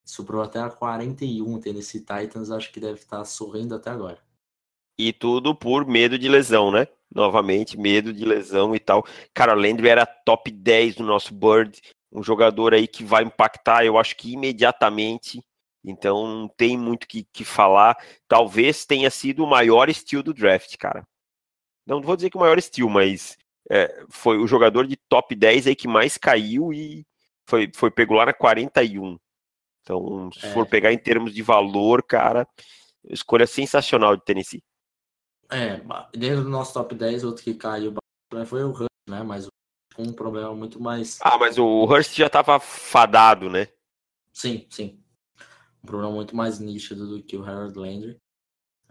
Sobrou até a 41 Tennessee Titans, acho que deve estar sorrindo até agora. E tudo por medo de lesão, né? Novamente, medo de lesão e tal. Cara, o Landry era top 10 do nosso Bird, um jogador aí que vai impactar, eu acho que imediatamente. Então não tem muito que, que falar. Talvez tenha sido o maior estilo do draft, cara. Não vou dizer que o maior estilo, mas é, foi o jogador de top 10 aí que mais caiu e foi, foi pego lá na 41. Então, se é. for pegar em termos de valor, cara, escolha sensacional de Tennessee. É, dentro do nosso top 10, outro que caiu foi o Hurst, né? Mas com um problema muito mais. Ah, mas o Hurst já estava fadado, né? Sim, sim. Um problema muito mais nítido do que o Harold Landry.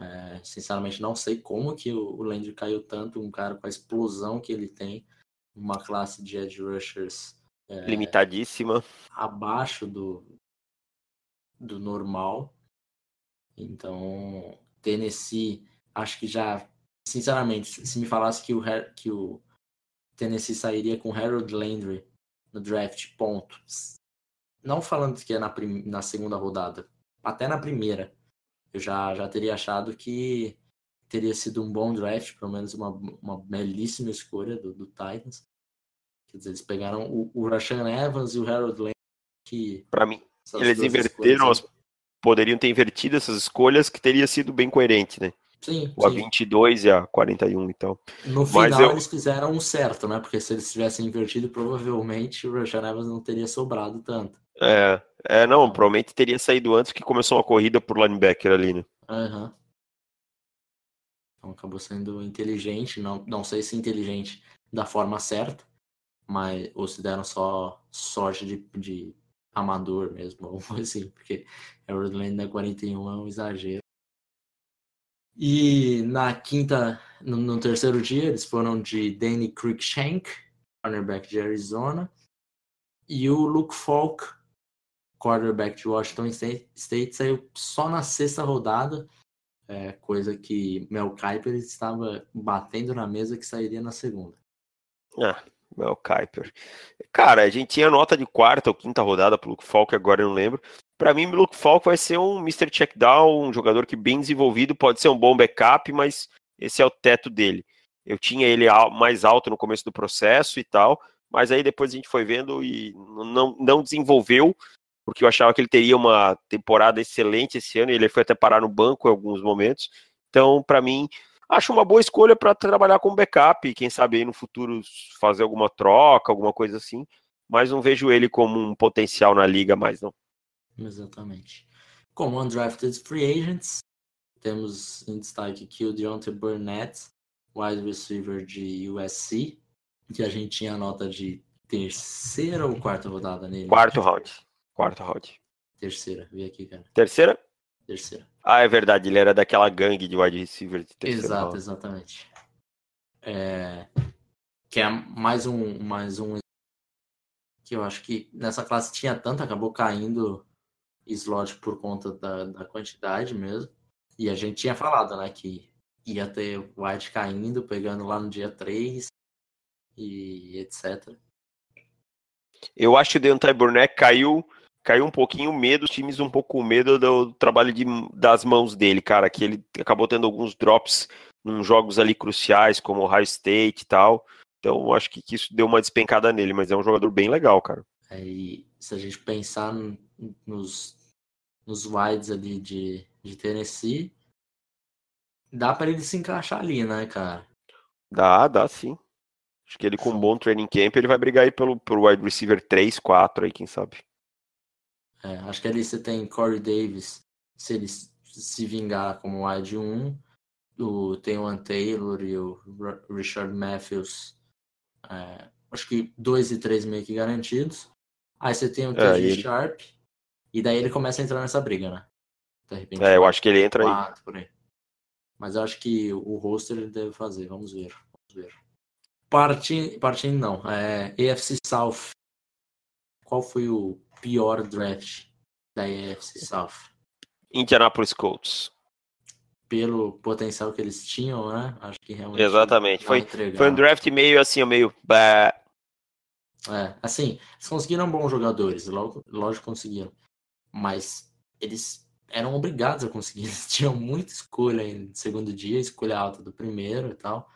É, sinceramente, não sei como que o, o Landry caiu tanto. Um cara com a explosão que ele tem, uma classe de edge rushers é, limitadíssima, abaixo do, do normal. Então, Tennessee, acho que já, sinceramente, se me falasse que o, que o Tennessee sairia com Harold Landry no draft, ponto. Não falando que é na, na segunda rodada, até na primeira, eu já, já teria achado que teria sido um bom draft, pelo menos uma, uma belíssima escolha do, do Titans. Quer dizer, eles pegaram o, o Rashan Evans e o Harold Landry, que... Para mim, eles inverteram, as, poderiam ter invertido essas escolhas, que teria sido bem coerente, né? Sim, o A22 e a 41, então. No final eu... eles fizeram um certo, né? Porque se eles tivessem invertido, provavelmente o Rashan Evans não teria sobrado tanto. É, é, não, provavelmente teria saído antes que começou uma corrida por linebacker ali, né? Uhum. Então acabou sendo inteligente, não, não sei se inteligente da forma certa, mas ou se deram só sorte de, de amador mesmo, *laughs* ou assim, porque Harold Landry na 41 é um exagero. E na quinta, no, no, terceiro dia, eles foram de Danny Cruikshank, cornerback de Arizona, e o Luke Falk, quarterback de Washington State, saiu só na sexta rodada, é, coisa que Mel Kiper estava batendo na mesa que sairia na segunda. Ah, Mel Kiper. Cara, a gente tinha nota de quarta ou quinta rodada pro Luke Falk, agora eu não lembro. Para mim, Luke Falk vai ser um Mr. Checkdown, um jogador que bem desenvolvido, pode ser um bom backup, mas esse é o teto dele. Eu tinha ele mais alto no começo do processo e tal, mas aí depois a gente foi vendo e não, não desenvolveu porque eu achava que ele teria uma temporada excelente esse ano, e ele foi até parar no banco em alguns momentos. Então, para mim, acho uma boa escolha para trabalhar com backup, quem sabe aí no futuro fazer alguma troca, alguma coisa assim, mas não vejo ele como um potencial na liga mais, não. Exatamente. Como undrafted free agents, temos em destaque aqui o Deontay Burnett, wide receiver de USC, que a gente tinha nota de terceira ou quarta rodada nele? Quarto round. Quarto round. Terceira, vi aqui, cara. Terceira? Terceira. Ah, é verdade, ele era daquela gangue de wide receiver de terceira. Exato, round. exatamente. É... Que é mais um, mais um que eu acho que nessa classe tinha tanto, acabou caindo slot por conta da, da quantidade mesmo. E a gente tinha falado, né, que ia ter White caindo, pegando lá no dia 3 e etc. Eu acho que o Deontay Burnett caiu caiu um pouquinho o medo, os times um pouco com medo do trabalho de, das mãos dele, cara, que ele acabou tendo alguns drops em jogos ali cruciais, como o High State e tal. Então, acho que, que, isso deu uma despencada nele, mas é um jogador bem legal, cara. É, e se a gente pensar nos, nos wides ali de, de Tennessee, dá para ele se encaixar ali, né, cara? Dá, dá sim. Acho que ele com um bom training camp, ele vai brigar aí pelo, pelo wide receiver 3, 4 aí, quem sabe. É, acho que ali você tem Corey Davis, se ele se vingar como wide 1, o, tem o Ann Taylor e o Richard Matthews, é, acho que 2 e 3 meio que garantidos. Aí você tem o TJ é, ele... Sharp, e daí ele começa a entrar nessa briga, né? De repente, é, eu acho que ele entra quatro, aí. aí. Mas eu acho que o roster ele deve fazer, vamos ver. Vamos ver. Partindo, partindo não, é, EFC South. Qual foi o pior draft da AFC South? Indianapolis Colts. Pelo potencial que eles tinham, né? Acho que realmente. Exatamente. Foi, foi um draft meio assim, meio. Bah. É, assim, eles conseguiram bons jogadores, logo, lógico conseguiram. Mas eles eram obrigados a conseguir. *laughs* Eles tinham muita escolha em segundo dia, escolha alta do primeiro e tal.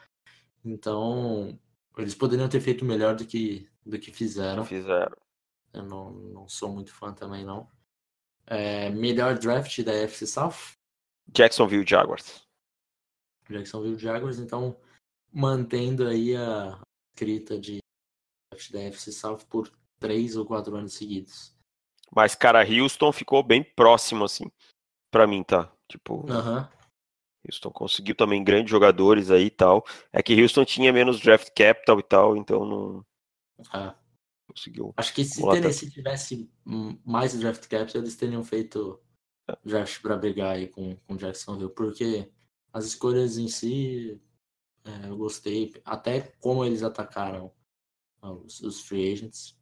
Então, eles poderiam ter feito melhor do que, do que fizeram. Fizeram. Eu não, não sou muito fã também, não. É, melhor draft da FC South? Jacksonville Jaguars. Jacksonville Jaguars, então mantendo aí a escrita de da FC South por três ou quatro anos seguidos. Mas, cara, Houston ficou bem próximo, assim, pra mim, tá? Tipo, uhum. Houston conseguiu também grandes jogadores aí e tal. É que Houston tinha menos draft capital e tal, então não. Ah conseguiu. Acho que se Tennessee tivesse mais draft capital, eles teriam feito é. draft para brigar aí com, com Jacksonville, porque as escolhas em si é, eu gostei, até como eles atacaram os, os free agents.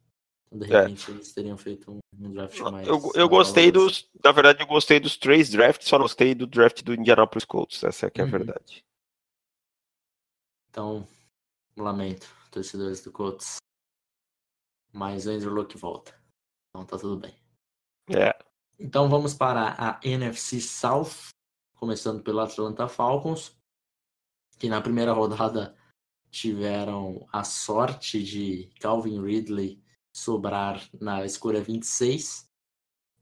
Então, de é. repente, é. eles teriam feito um, um draft mais. Eu, eu gostei dos. Na verdade, eu gostei dos três drafts, só gostei do draft do Indianapolis Colts. Essa é que é a uhum. verdade. Então, lamento, torcedores do Colts. Mas o Andrew Luck volta. Então tá tudo bem. É. Então vamos para a NFC South, começando pelo Atlanta Falcons, que na primeira rodada tiveram a sorte de Calvin Ridley sobrar na escolha 26.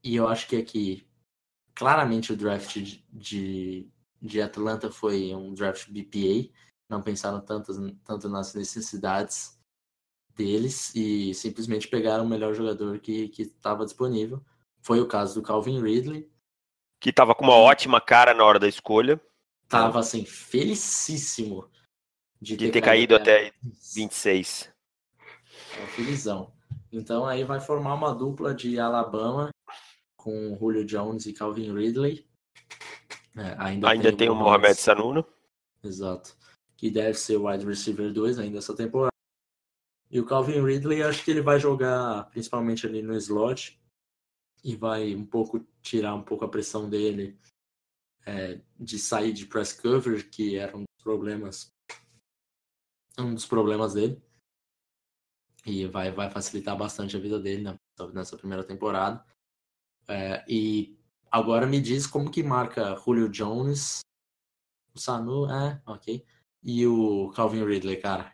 E eu acho que aqui, claramente, o draft de, de Atlanta foi um draft BPA. Não pensaram tanto, tanto nas necessidades deles e simplesmente pegaram o melhor jogador que estava disponível. Foi o caso do Calvin Ridley. Que estava com uma ótima cara na hora da escolha. Tava assim, felicíssimo de, de ter, ter, caído, até, até 26. É felizão. Então aí vai formar uma dupla de Alabama com Julio Jones e Calvin Ridley. É, ainda, ainda tem, tem o Mohamed Sanuno. Exato. Que deve ser o wide receiver 2 ainda essa temporada. E o Calvin Ridley, acho que ele vai jogar principalmente ali no slot e vai um pouco tirar um pouco a pressão dele é, de sair de press cover, que era um dos problemas um dos problemas dele. E vai, vai facilitar bastante a vida dele né, nessa primeira temporada. É, e agora me diz como que marca Julio Jones, o Sanu, é, ok, e o Calvin Ridley, cara.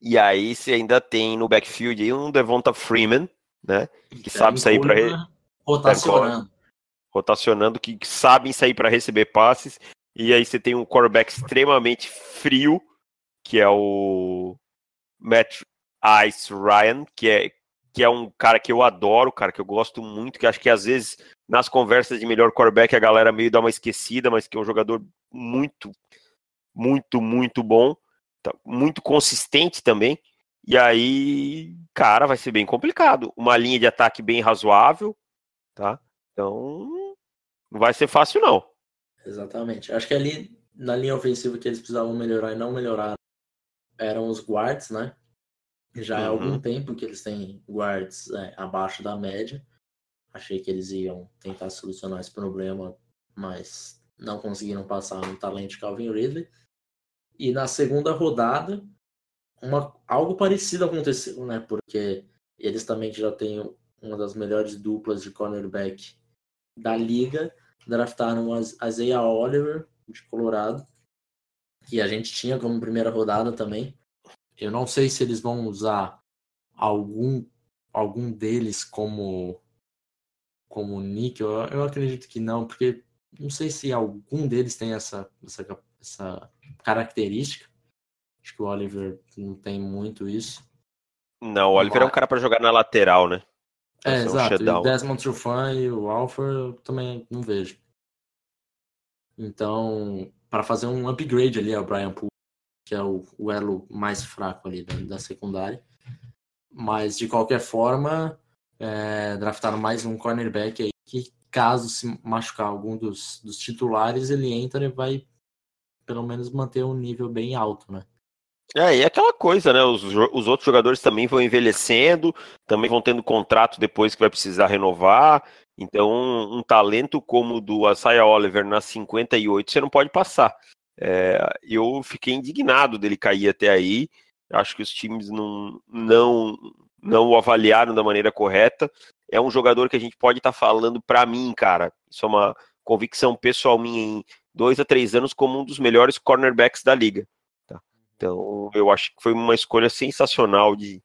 E aí você ainda tem no backfield aí um Devonta Freeman, né? Que sabe sair para rotacionando. Rotacionando, que sabem sair para receber passes. E aí você tem um quarterback extremamente frio, que é o Matt Ice Ryan, que é, que é um cara que eu adoro, cara, que eu gosto muito, que acho que às vezes nas conversas de melhor quarterback a galera meio dá uma esquecida, mas que é um jogador muito, muito, muito bom, tá, muito consistente também. E aí, cara, vai ser bem complicado. Uma linha de ataque bem razoável, tá? Então, não vai ser fácil, não. Exatamente. Acho que ali na linha ofensiva que eles precisavam melhorar e não melhoraram eram os guards, né? Já uhum. há algum uhum. tempo que eles têm guards é, abaixo da média. Achei que eles iam tentar solucionar esse problema, mas não conseguiram passar no talento de Calvin Ridley. E na segunda rodada, uma, algo parecido aconteceu, né? Porque eles também já têm uma das melhores duplas de cornerback da liga. Draftaram a Isaiah Oliver, de Colorado, que a gente tinha como primeira rodada também. Eu não sei se eles vão usar algum algum deles como como nick. Eu, eu acredito que não, porque não sei se algum deles tem essa essa, essa característica. Acho que o Oliver não tem muito isso. Não, o Oliver Mas... é um cara para jogar na lateral, né? É, exato. Um o Desmond Trufant e o Alford eu também não vejo. Então, para fazer um upgrade ali ao Brian Poole, que é o, o elo mais fraco ali da, da, secundária. Mas, de qualquer forma, é, draftaram mais um cornerback aí que, caso se machucar algum dos, dos titulares, ele entra e vai pelo menos manter um nível bem alto, né? É, e é aquela coisa, né? Os, os outros jogadores também vão envelhecendo, também vão tendo contrato depois que vai precisar renovar. Então, um, talento como o do Asaya Oliver na 58, você não pode passar. É, eu fiquei indignado dele cair até aí. Acho que os times não, não, não o avaliaram da maneira correta. É um jogador que a gente pode estar tá falando para mim, cara. Isso é uma convicção pessoal minha em dois a três anos como um dos melhores cornerbacks da liga. Tá? Então, eu acho que foi uma escolha sensacional de,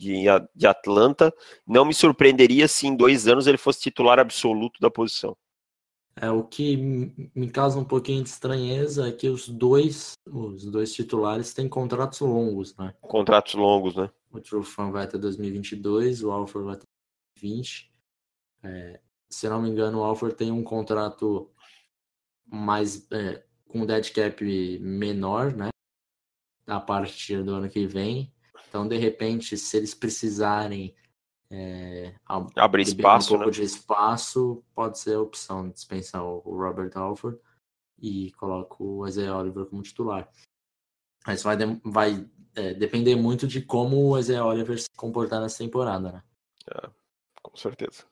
de, de Atlanta. Não me surpreenderia se em dois anos ele fosse titular absoluto da posição. É, o que me causa um pouquinho de estranheza é que os dois, os dois titulares têm contratos longos, né? Contratos longos, né? O Trufan vai até 2022, o Alford vai até 2020. É, se não me engano, o Alford tem um contrato mais é, com dead cap menor, né? A partir do ano que vem. Então, de repente, se eles precisarem é, abrir espaço, um pouco né? de espaço, pode ser a opção de dispensar o Robert Alford e coloco o Isaiah Oliver como titular. Mas vai, vai é, depender muito de como o Isaiah Oliver se comportar nessa temporada, né? É, com certeza.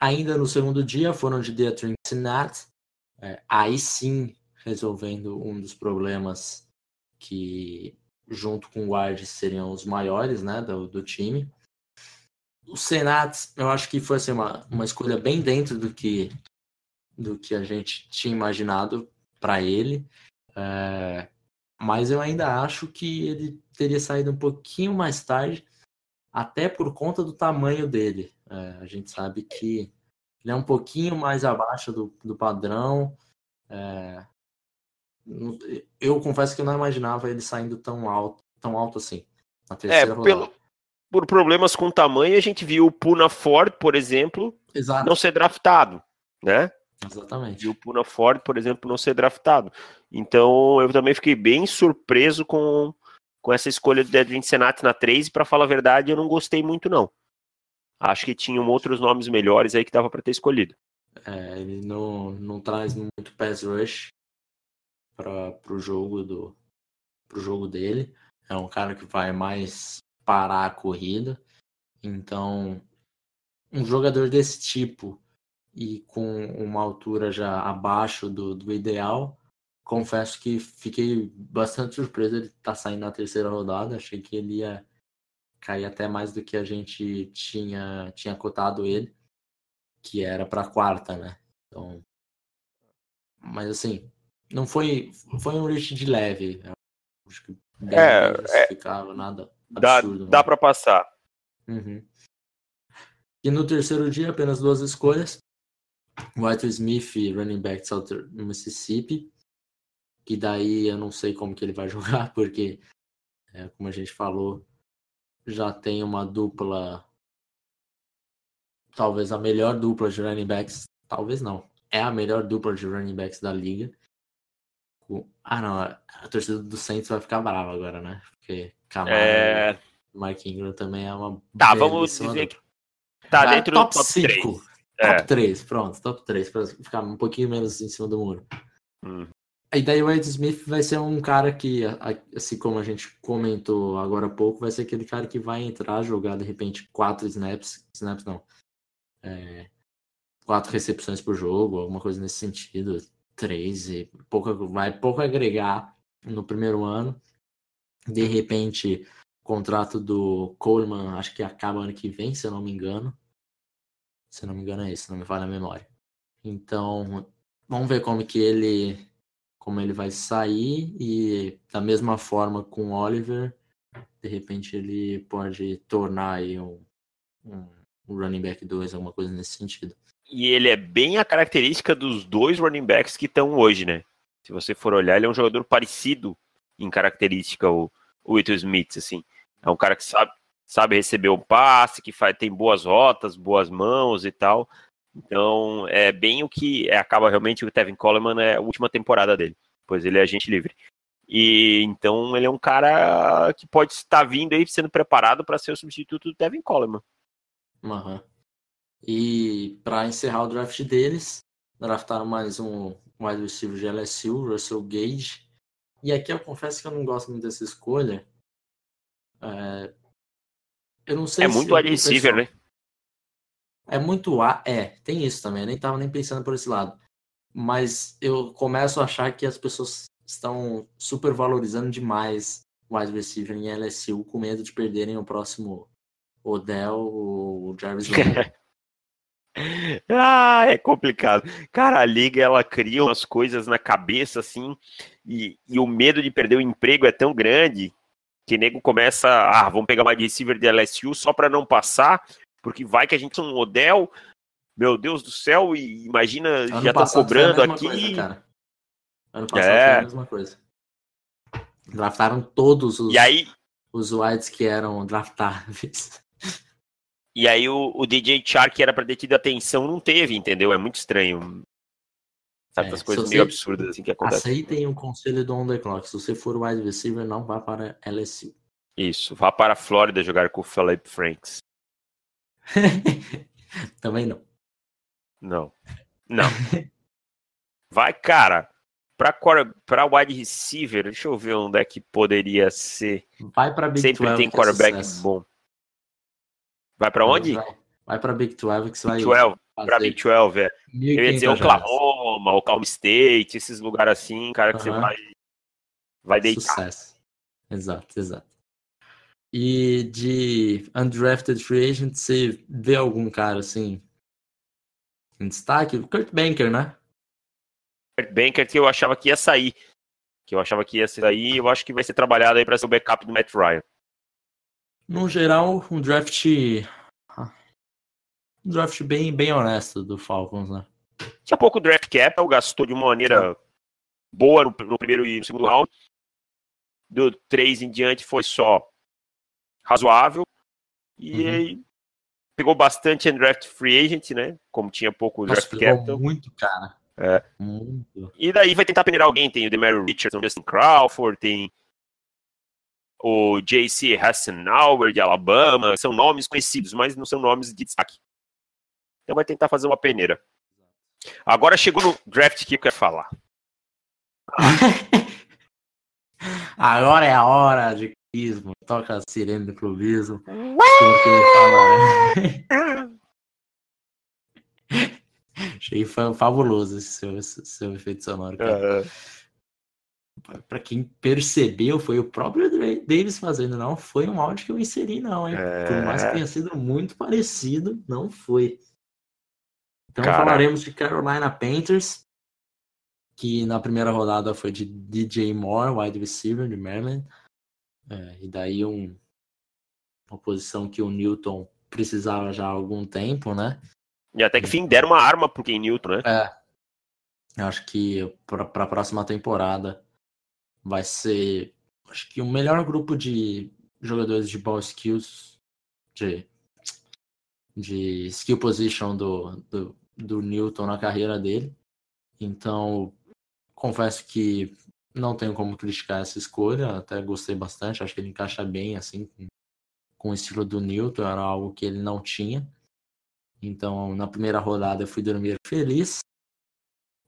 Ainda no segundo dia foram de Deatrin Sinat, é, aí sim resolvendo um dos problemas que junto com o Ward seriam os maiores né, do, do time. O Senat, eu acho que foi assim, uma, uma escolha bem dentro do que, do que a gente tinha imaginado para ele. É, mas eu ainda acho que ele teria saído um pouquinho mais tarde, até por conta do tamanho dele. É, a gente sabe que ele é um pouquinho mais abaixo do, do padrão. É, eu confesso que eu não imaginava ele saindo tão alto, tão alto assim. Na é, terceira é, pelo, por problemas com tamanho, a gente viu o Puna Ford, por exemplo, Exato. não ser draftado, né? Exatamente. E o Puna Ford, por exemplo, não ser draftado. Então eu também fiquei bem surpreso com, com essa escolha do Edwin Senat na 3, e para falar a verdade, eu não gostei muito, não. Acho que tinham outros nomes melhores aí que dava para ter escolhido. É, ele não, não traz muito pass rush para o jogo do pro jogo dele. É um cara que vai mais parar a corrida. Então, um jogador desse tipo e com uma altura já abaixo do, do ideal, confesso que fiquei bastante surpreso ele tá saindo na terceira rodada. Achei que ele ia cair até mais do que a gente tinha, tinha cotado ele, que era para quarta, né? Então, mas assim, não foi foi um reach de leve. Acho que é, é nada absurdo. Dá, dá para passar. Uhum. E no terceiro dia, apenas duas escolhas. White Smith, running back de Southern Mississippi que daí eu não sei como que ele vai *laughs* jogar, porque, é, como a gente falou, já tem uma dupla, talvez a melhor dupla de running backs, talvez não, é a melhor dupla de running backs da liga. Ah, não, a torcida do Saints vai ficar brava agora, né? Porque Camara é... e Mark Ingram também é uma. Tá, vamos dizer que tá ah, dentro top do top 5. 3. Top é. 3, pronto, top 3, para ficar um pouquinho menos em cima do muro. Hum. E daí o Ed Smith vai ser um cara que, assim como a gente comentou agora há pouco, vai ser aquele cara que vai entrar, jogar de repente quatro snaps, snaps não, é, quatro recepções por jogo, alguma coisa nesse sentido, três, e pouco, vai pouco agregar no primeiro ano. De repente, o contrato do Coleman, acho que acaba ano que vem, se eu não me engano. Se eu não me engano é isso, não me falha a memória. Então, vamos ver como que ele como ele vai sair e da mesma forma com o Oliver, de repente ele pode tornar aí um, um running back 2, alguma coisa nesse sentido. E ele é bem a característica dos dois running backs que estão hoje, né? Se você for olhar, ele é um jogador parecido em característica, o, o Smith, assim. É um cara que sabe, sabe receber o passe, que faz, tem boas rotas, boas mãos e tal. Então, é bem o que é, acaba realmente o Tevin Coleman é a última temporada dele, pois ele é agente livre. E então ele é um cara que pode estar vindo aí sendo preparado para ser o substituto do Tevin Coleman. Uhum. E para encerrar o draft deles, draftaram mais um wide receiver de LSU, Russell Gage. E aqui eu confesso que eu não gosto muito dessa escolha. É... Eu não sei é muito wide receiver, né? É muito A, é, tem isso também, eu nem tava nem pensando por esse lado. Mas eu começo a achar que as pessoas estão super valorizando demais o wide receiver em LSU com medo de perderem o próximo Odell ou o Jarvis *laughs* ah, é complicado. Cara, a liga ela cria umas coisas na cabeça assim, e, e o medo de perder o emprego é tão grande que nego começa, ah, vamos pegar uma receiver de LSU só para não passar, porque vai que a gente tem um Odell, meu Deus do céu, e imagina, ano já estão cobrando aqui. Coisa, ano passado é. foi a mesma coisa. Draftaram todos os, e aí, os wides que eram draftáveis. E aí o, o DJ Char, que era para ter tido atenção, não teve, entendeu? É muito estranho. Certas é, coisas meio absurdas assim que acontecem. Aceitem o um conselho do On The Clock. Se você for wide receiver, não vá para LSU. Isso, vá para a Flórida jogar com o Philip Franks. *laughs* Também não. Não. Não. Vai, cara. Pra, pra wide receiver, deixa eu ver onde é que poderia ser. Vai pra Big Sempre 12, tem é quarterback é bom. Vai pra onde? Vai, vai pra Big 12 que você vai. 12, pra Big 12, é. Eu ia dizer Oklahoma, Oklahoma State, esses lugares assim, cara, que você vai, vai deitar. Sucesso. Exato, exato. E de undrafted free agent, você vê algum cara assim em destaque? Kurt Banker, né? Kurt Banker que eu achava que ia sair. Que eu achava que ia sair, eu acho que vai ser trabalhado aí para ser o backup do Matt Ryan. No geral, um draft. Um draft bem, bem honesto do Falcons, né? Tinha pouco draft cap, gastou de uma maneira boa no, no primeiro e no segundo round. Do 3 em diante foi só razoável. E uhum. pegou bastante draft free agent, né? Como tinha pouco Nossa, draft capital. muito, cara. É. Muito. E daí vai tentar peneirar alguém. Tem o Demario Richardson, Justin Crawford, tem o J.C. Hassenauer de Alabama. São nomes conhecidos, mas não são nomes de destaque. Então vai tentar fazer uma peneira. Agora chegou no draft que eu quero falar. *laughs* Agora é a hora de clubismo. Toca a sirene do clubismo. Fala... *laughs* Achei fa- fabuloso esse seu, esse seu efeito sonoro. cara. É, Pra quem percebeu, foi o próprio Davis fazendo, não foi um áudio que eu inseri, não, hein? Por mais que É. tenha sido muito parecido, não foi. Então Cara. falaremos de Carolina Panthers, que na primeira rodada foi de DJ Moore, wide receiver de Maryland. É, e daí um, uma posição que o Newton precisava já há algum tempo, né? E até que fim deram uma arma pro Ken Newton, né? É. Eu acho que para a próxima temporada vai ser, acho que o melhor grupo de jogadores de ball skills, de, de skill position do, do, do Newton na carreira dele. Então, confesso que não tenho como criticar essa escolha, até gostei bastante, acho que ele encaixa bem assim com, com o estilo do Newton, era algo que ele não tinha. Então, na primeira rodada eu fui dormir feliz.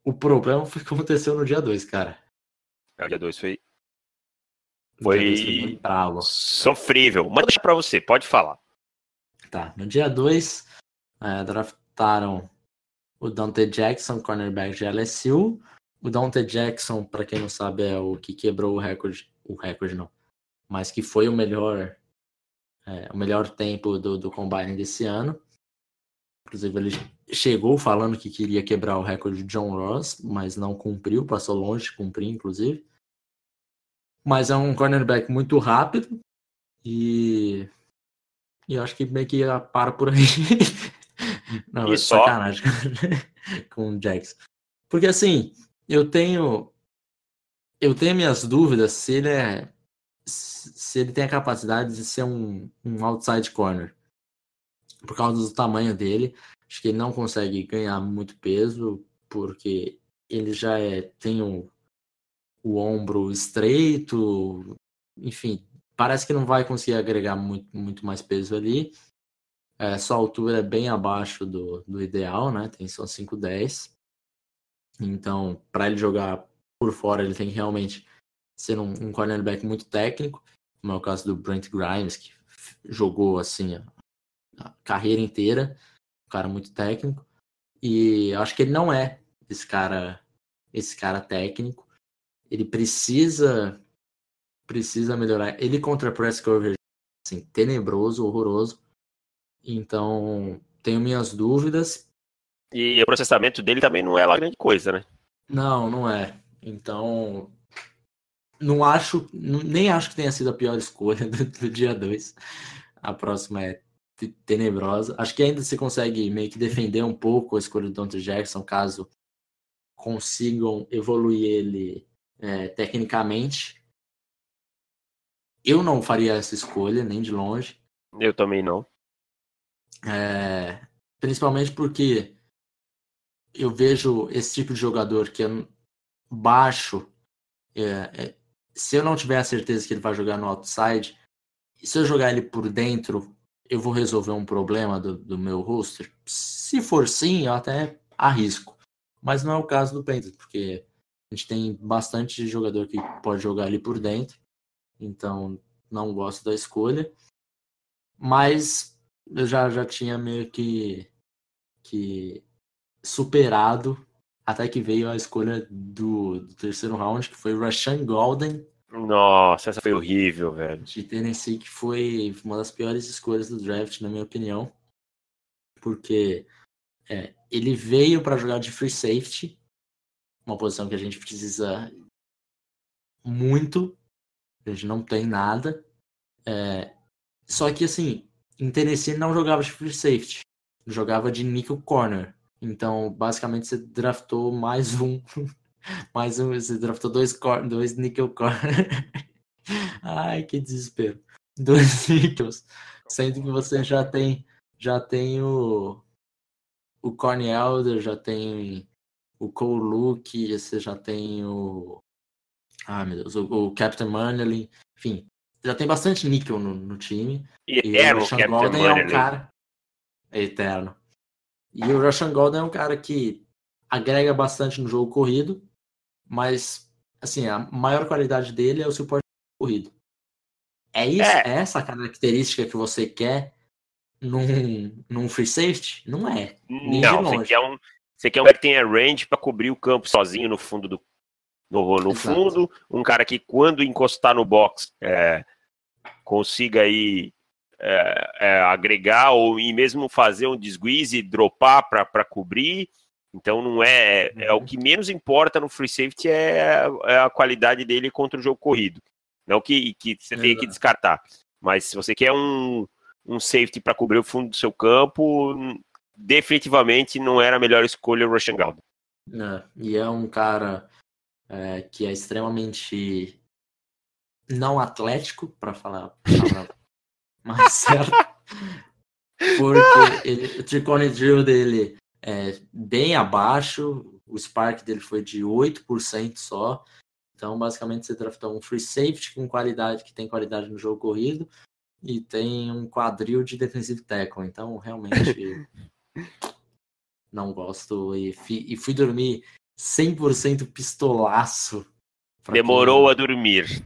O problema foi o que aconteceu no dia 2, cara. O dia 2 foi Foi- foi sofrível. Mas deixa pra você, pode falar. Tá, no dia 2, draftaram o Dante Jackson, cornerback de LSU. O Dante Jackson, para quem não sabe, é o que quebrou o recorde, o recorde não, mas que foi o melhor, é, o melhor tempo do, do combine desse ano. Inclusive, ele chegou falando que queria quebrar o recorde de John Ross, mas não cumpriu, passou longe de cumprir, inclusive. Mas é um cornerback muito rápido e e eu acho que meio que para por aí. *laughs* Não, E é só? sacanagem *laughs* com o Jackson. Porque assim, eu tenho. Eu tenho minhas dúvidas se ele é. Se ele tem a capacidade de ser um, um outside corner. Por causa do tamanho dele. Acho que ele não consegue ganhar muito peso, porque ele já é, tem o, o ombro estreito. Enfim, parece que não vai conseguir agregar muito, muito mais peso ali. É, sua altura é bem abaixo do, do ideal, né? Tem só 5'10". Então, para ele jogar por fora, ele tem que realmente ser um, um cornerback muito técnico, como é o caso do Brent Grimes, que jogou assim a, a carreira inteira, um cara muito técnico. E eu acho que ele não é esse cara, esse cara técnico. Ele precisa precisa melhorar. Ele contra press coverage assim, tenebroso, horroroso. Então, tenho minhas dúvidas. E o processamento dele também não é lá grande coisa, né? Não, não é. Então, não acho, nem acho que tenha sido a pior escolha *laughs* do, do dia 2. A próxima é tenebrosa. Acho que ainda se consegue meio que defender um pouco a escolha do Dante Jackson, caso consigam evoluir ele é, tecnicamente. Eu não faria essa escolha, nem de longe. Eu também não. É, principalmente porque eu vejo esse tipo de jogador que é baixo. é, é, se eu não tiver a certeza que ele vai jogar no outside, se eu jogar ele por dentro, eu vou resolver um problema do, do meu roster? Se for sim, eu até arrisco. Mas não é o caso do Panthers, porque a gente tem bastante jogador que pode jogar ali por dentro. Então, não gosto da escolha. Mas eu já, já tinha meio que, que superado até que veio a escolha do, do terceiro round, que foi o Rashan Golden Nossa, essa foi horrível, velho. de Tennessee, que foi uma das piores escolhas do draft, na minha opinião, porque é, ele veio para jogar de free safety, uma posição que a gente precisa muito, a gente não tem nada. É, só que assim, em Tennessee ele não jogava de free safety, jogava de nickel corner. Então, basicamente, você draftou mais um. *laughs* mais um. Você draftou dois, cor, dois nickel corner. *laughs* Ai, que desespero. Dois *laughs* nickels. Sendo que você já tem já tem o, o Corny Elder, já tem o Cole Luke, você já tem o. Ah, meu Deus, o, o Captain Manley, enfim, já tem bastante níquel no, no time. E eterno, o Rashan Golden é um cara. É eterno. E o Rashan Golden é um cara que agrega bastante no jogo corrido, mas assim, a maior qualidade dele é o suporte corrido. É isso, é. é essa característica que você quer num, num free safety? Não é. não, você quer um, você quer um que tenha range para cobrir o campo sozinho no fundo do no, no fundo, um cara que quando encostar no box é, consiga aí é, é, agregar ou e mesmo fazer um desguize e dropar para cobrir. Então não é, é, é o uhum. que menos importa no free safety é, é, a qualidade dele contra o jogo corrido. Não que, que você tenha que descartar. Mas se você quer um, um safety para cobrir o fundo do seu campo, definitivamente não era a melhor escolha o Russian Galdo. É, e é um cara é, que é extremamente não atlético, para falar a *laughs* mais certo, porque ele, o Tricone Drill dele é bem abaixo, o Spark dele foi de 8% só, então basicamente você draftou um free safety com qualidade, que tem qualidade no jogo corrido, e tem um quadril de defensive tackle, então realmente *laughs* não gosto e, e fui dormir 100% pistolaço. Demorou a dormir.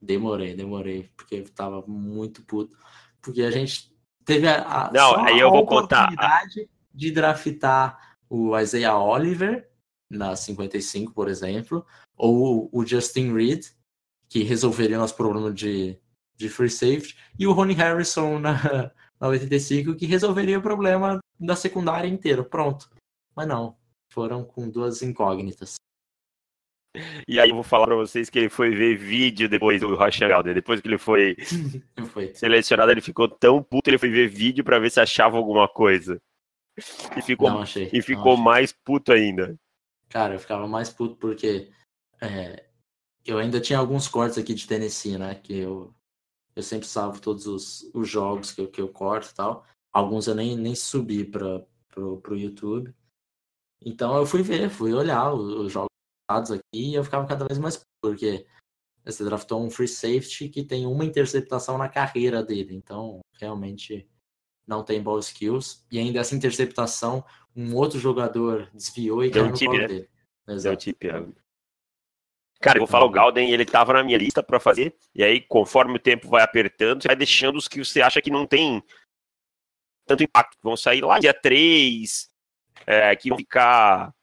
Demorei, demorei, porque eu tava muito puto. Porque a gente teve a, a Não, aí eu vou contar. De draftar o Isaiah Oliver na 55, por exemplo, ou o Justin Reed, que resolveria nosso problema de, de free safety, e o Ronnie Harrison na, *laughs* na 85, que resolveria o problema da secundária inteira. Pronto. Mas não, foram com duas incógnitas. E aí eu vou falar para vocês que ele foi ver vídeo depois do Rocha Galder. Depois que ele foi, *laughs* foi, selecionado, ele ficou tão puto, ele foi ver vídeo para ver se achava alguma coisa. E ficou, não achei, e ficou mais puto ainda. Cara, eu ficava mais puto porque é, eu ainda tinha alguns cortes aqui de Tennessee, né? Que eu, eu sempre salvo todos os, os jogos que eu, que eu corto e tal. Alguns eu nem, nem subi para pro, pro YouTube. Então eu fui ver, fui olhar os, jogos aqui e eu ficava cada vez mais porque você draftou um free safety que tem uma interceptação na carreira dele, então realmente não tem ball skills e ainda essa interceptação um outro jogador desviou e caiu no colo né? dele. Exato. Tip, é. Cara, eu vou falar o Galden, ele tava na minha lista para fazer, e aí conforme o tempo vai apertando, você vai deixando os que você acha que não tem tanto impacto, vão sair lá dia 3, é, que vão ficar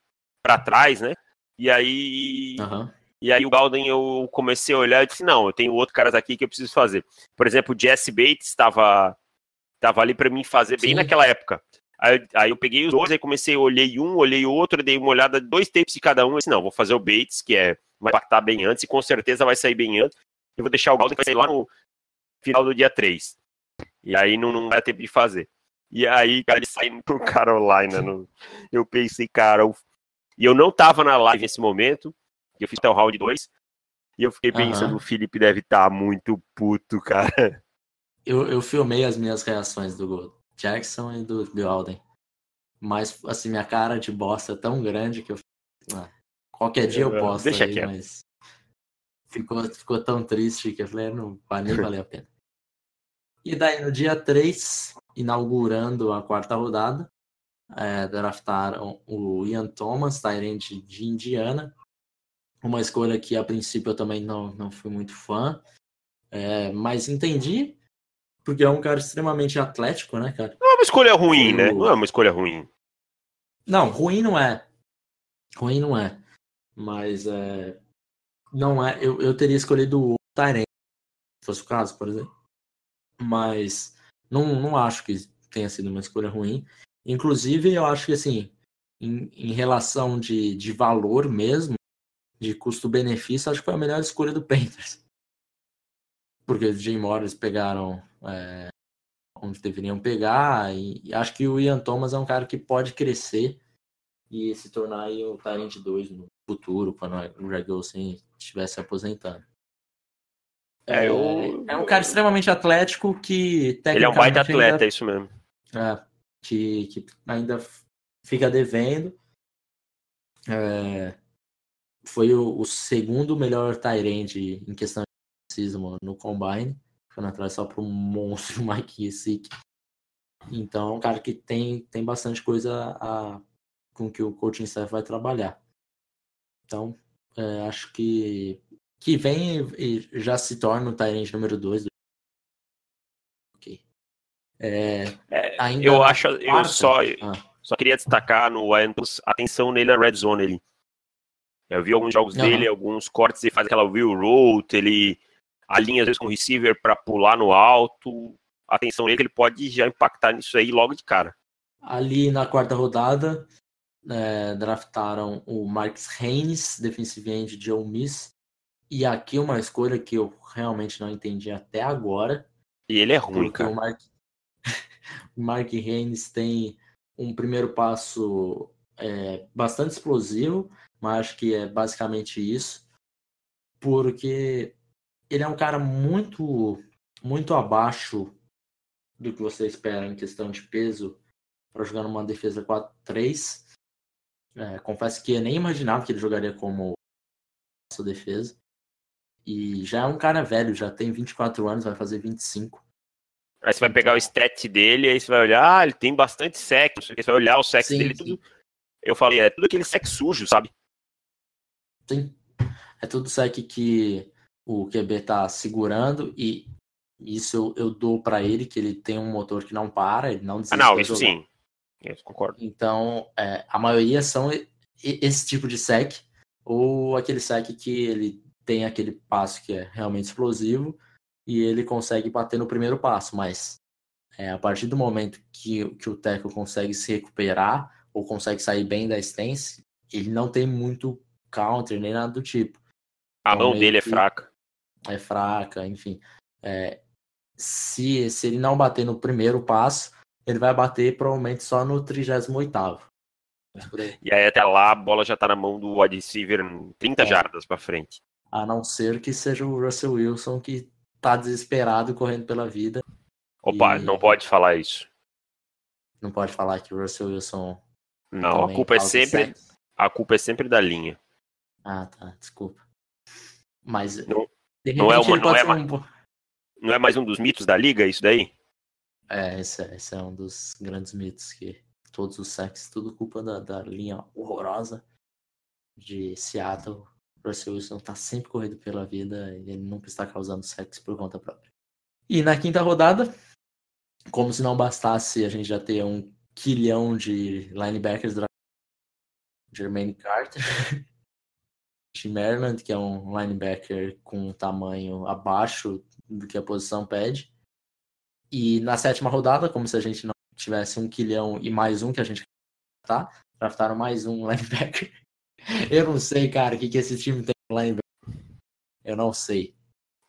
para trás, né? E aí. Uhum. E aí o Galden eu comecei a olhar e disse, não, eu tenho outro caras aqui que eu preciso fazer. Por exemplo, o Jesse Bates estava tava ali para mim fazer Sim. bem naquela época. Aí, aí, eu peguei os dois, aí comecei, olhei um, olhei outro, dei uma olhada, dois tapes de cada um, e disse, não, vou fazer o Bates, que é, vai impactar bem antes, e com certeza vai sair bem antes. Eu vou deixar o Galden que vai sair lá no final do dia 3. E aí não, não vai ter tempo de fazer. E aí, cara, ele saindo pro *laughs* Carolina. No... Eu pensei, cara. Eu... E eu não tava na live nesse momento. Eu fiz até o round 2. E eu fiquei pensando, uhum. o Felipe deve estar tá muito puto, *laughs* cara. Eu, eu filmei as minhas reações do Jackson e do Bill Alden. Mas, assim, minha cara de bosta é tão grande que eu. Ah, qualquer dia eu posto. Deixa aí, mas. Ficou, ficou tão triste que eu falei, não vai nem *laughs* valer a pena. E daí, no dia 3, inaugurando a quarta rodada. É, draftaram o Ian Thomas, Tyrant de Indiana. Uma escolha que a princípio eu também não, não fui muito fã. É, mas entendi, porque é um cara extremamente atlético, né, cara? Não é uma escolha ruim, o... né? Não é uma escolha ruim. Não, ruim não é. Ruim não é. Mas é. Não é. Eu, eu teria escolhido o Tyrant, se fosse o caso, por exemplo. Mas não, não acho que tenha sido uma escolha ruim. Inclusive, eu acho que, assim, em, em relação de, de valor mesmo, de custo-benefício, acho que foi a melhor escolha do *laughs* Panthers. Porque os Jim Morris pegaram é, onde deveriam pegar, e, e, acho que o Ian Thomas é um cara que pode crescer e se tornar aí o Tyrant 2 no futuro, quando o Greg Olsen estiver se aposentando. É, eu... é um cara extremamente atlético que Ele é um baita atleta, ainda... é isso mesmo. é, que, que ainda fica devendo. É, foi o, o, segundo melhor Tyrande em questão de racismo no Combine, ficando atrás só um monstro *laughs* Mike Sick. Então, é um cara que tem, tem bastante coisa a, com que o coaching staff vai trabalhar. Então, é, acho que que vem e já se torna o Tyrande número 2 é, é, ainda eu acho, eu só, ah. só queria destacar no Andrews, atenção nele na red zone ele. Eu vi alguns jogos uhum. dele, alguns cortes, ele faz aquela wheel route, ele alinha às vezes com o receiver para pular no alto. Atenção que ele pode já impactar nisso aí logo de cara. Ali na quarta rodada, é, draftaram o Marcus Haynes, defensive end de Ole Miss. E aqui uma escolha que eu realmente não entendi até agora. E ele é ruim, cara. O Mark, *laughs* Mark Haynes tem um primeiro passo é, bastante explosivo, mas acho que é basicamente isso, porque ele é um cara muito, muito abaixo do que você espera em questão de peso para jogar numa defesa 4-3. É, confesso que eu nem imaginava que ele jogaria como sua defesa. E já é um cara velho, já tem 24 anos, vai fazer 25. Aí você vai pegar o stat dele, aí você vai olhar, ah, ele tem bastante sec, você vai olhar o sec sim, dele, sim. tudo. Eu falei, é tudo aquele sec sujo, sabe? Sim. É tudo sec que o QB tá segurando e isso eu, eu dou para ele, que ele tem um motor que não para, ele não desiste. Ah, não, isso jogar. sim. Eu concordo. Então, é, a maioria são esse tipo de sec, ou aquele sec que ele tem aquele passo que é realmente explosivo, e ele consegue bater no primeiro passo, mas é, a partir do momento que, que o Teco consegue se recuperar ou consegue sair bem da stance, ele não tem muito counter nem nada do tipo. A então, mão dele é fraca. É fraca, enfim. É, se, se ele não bater no primeiro passo, ele vai bater provavelmente só no 38 E aí até lá a bola já tá na mão do wide receiver 30 é. jardas para frente. A não ser que seja o Russell Wilson que tá desesperado correndo pela vida. Opa, e... não pode falar isso. Não pode falar que o Russell Wilson. Não, a culpa é sempre. A culpa é sempre da linha. Ah, tá. Desculpa. Mas. Não, não é, uma, não, é mais, um... não é mais um dos mitos da liga, isso daí? É, esse, é, esse é um dos grandes mitos que todos os sexos, tudo culpa da, da linha horrorosa de Seattle Russell Wilson tá sempre correndo pela vida, ele nunca está causando sexo por conta própria. E na quinta rodada, como se não bastasse a gente já ter um quilhão de linebackers Jermaine Carter, de *laughs* Maryland, que é um linebacker com um tamanho abaixo do que a posição pede. E na sétima rodada, como se a gente não tivesse um quilhão e mais um que a gente tá, draftaram mais um *laughs* linebacker eu não sei, cara, o que, que esse time tem em Eu não sei.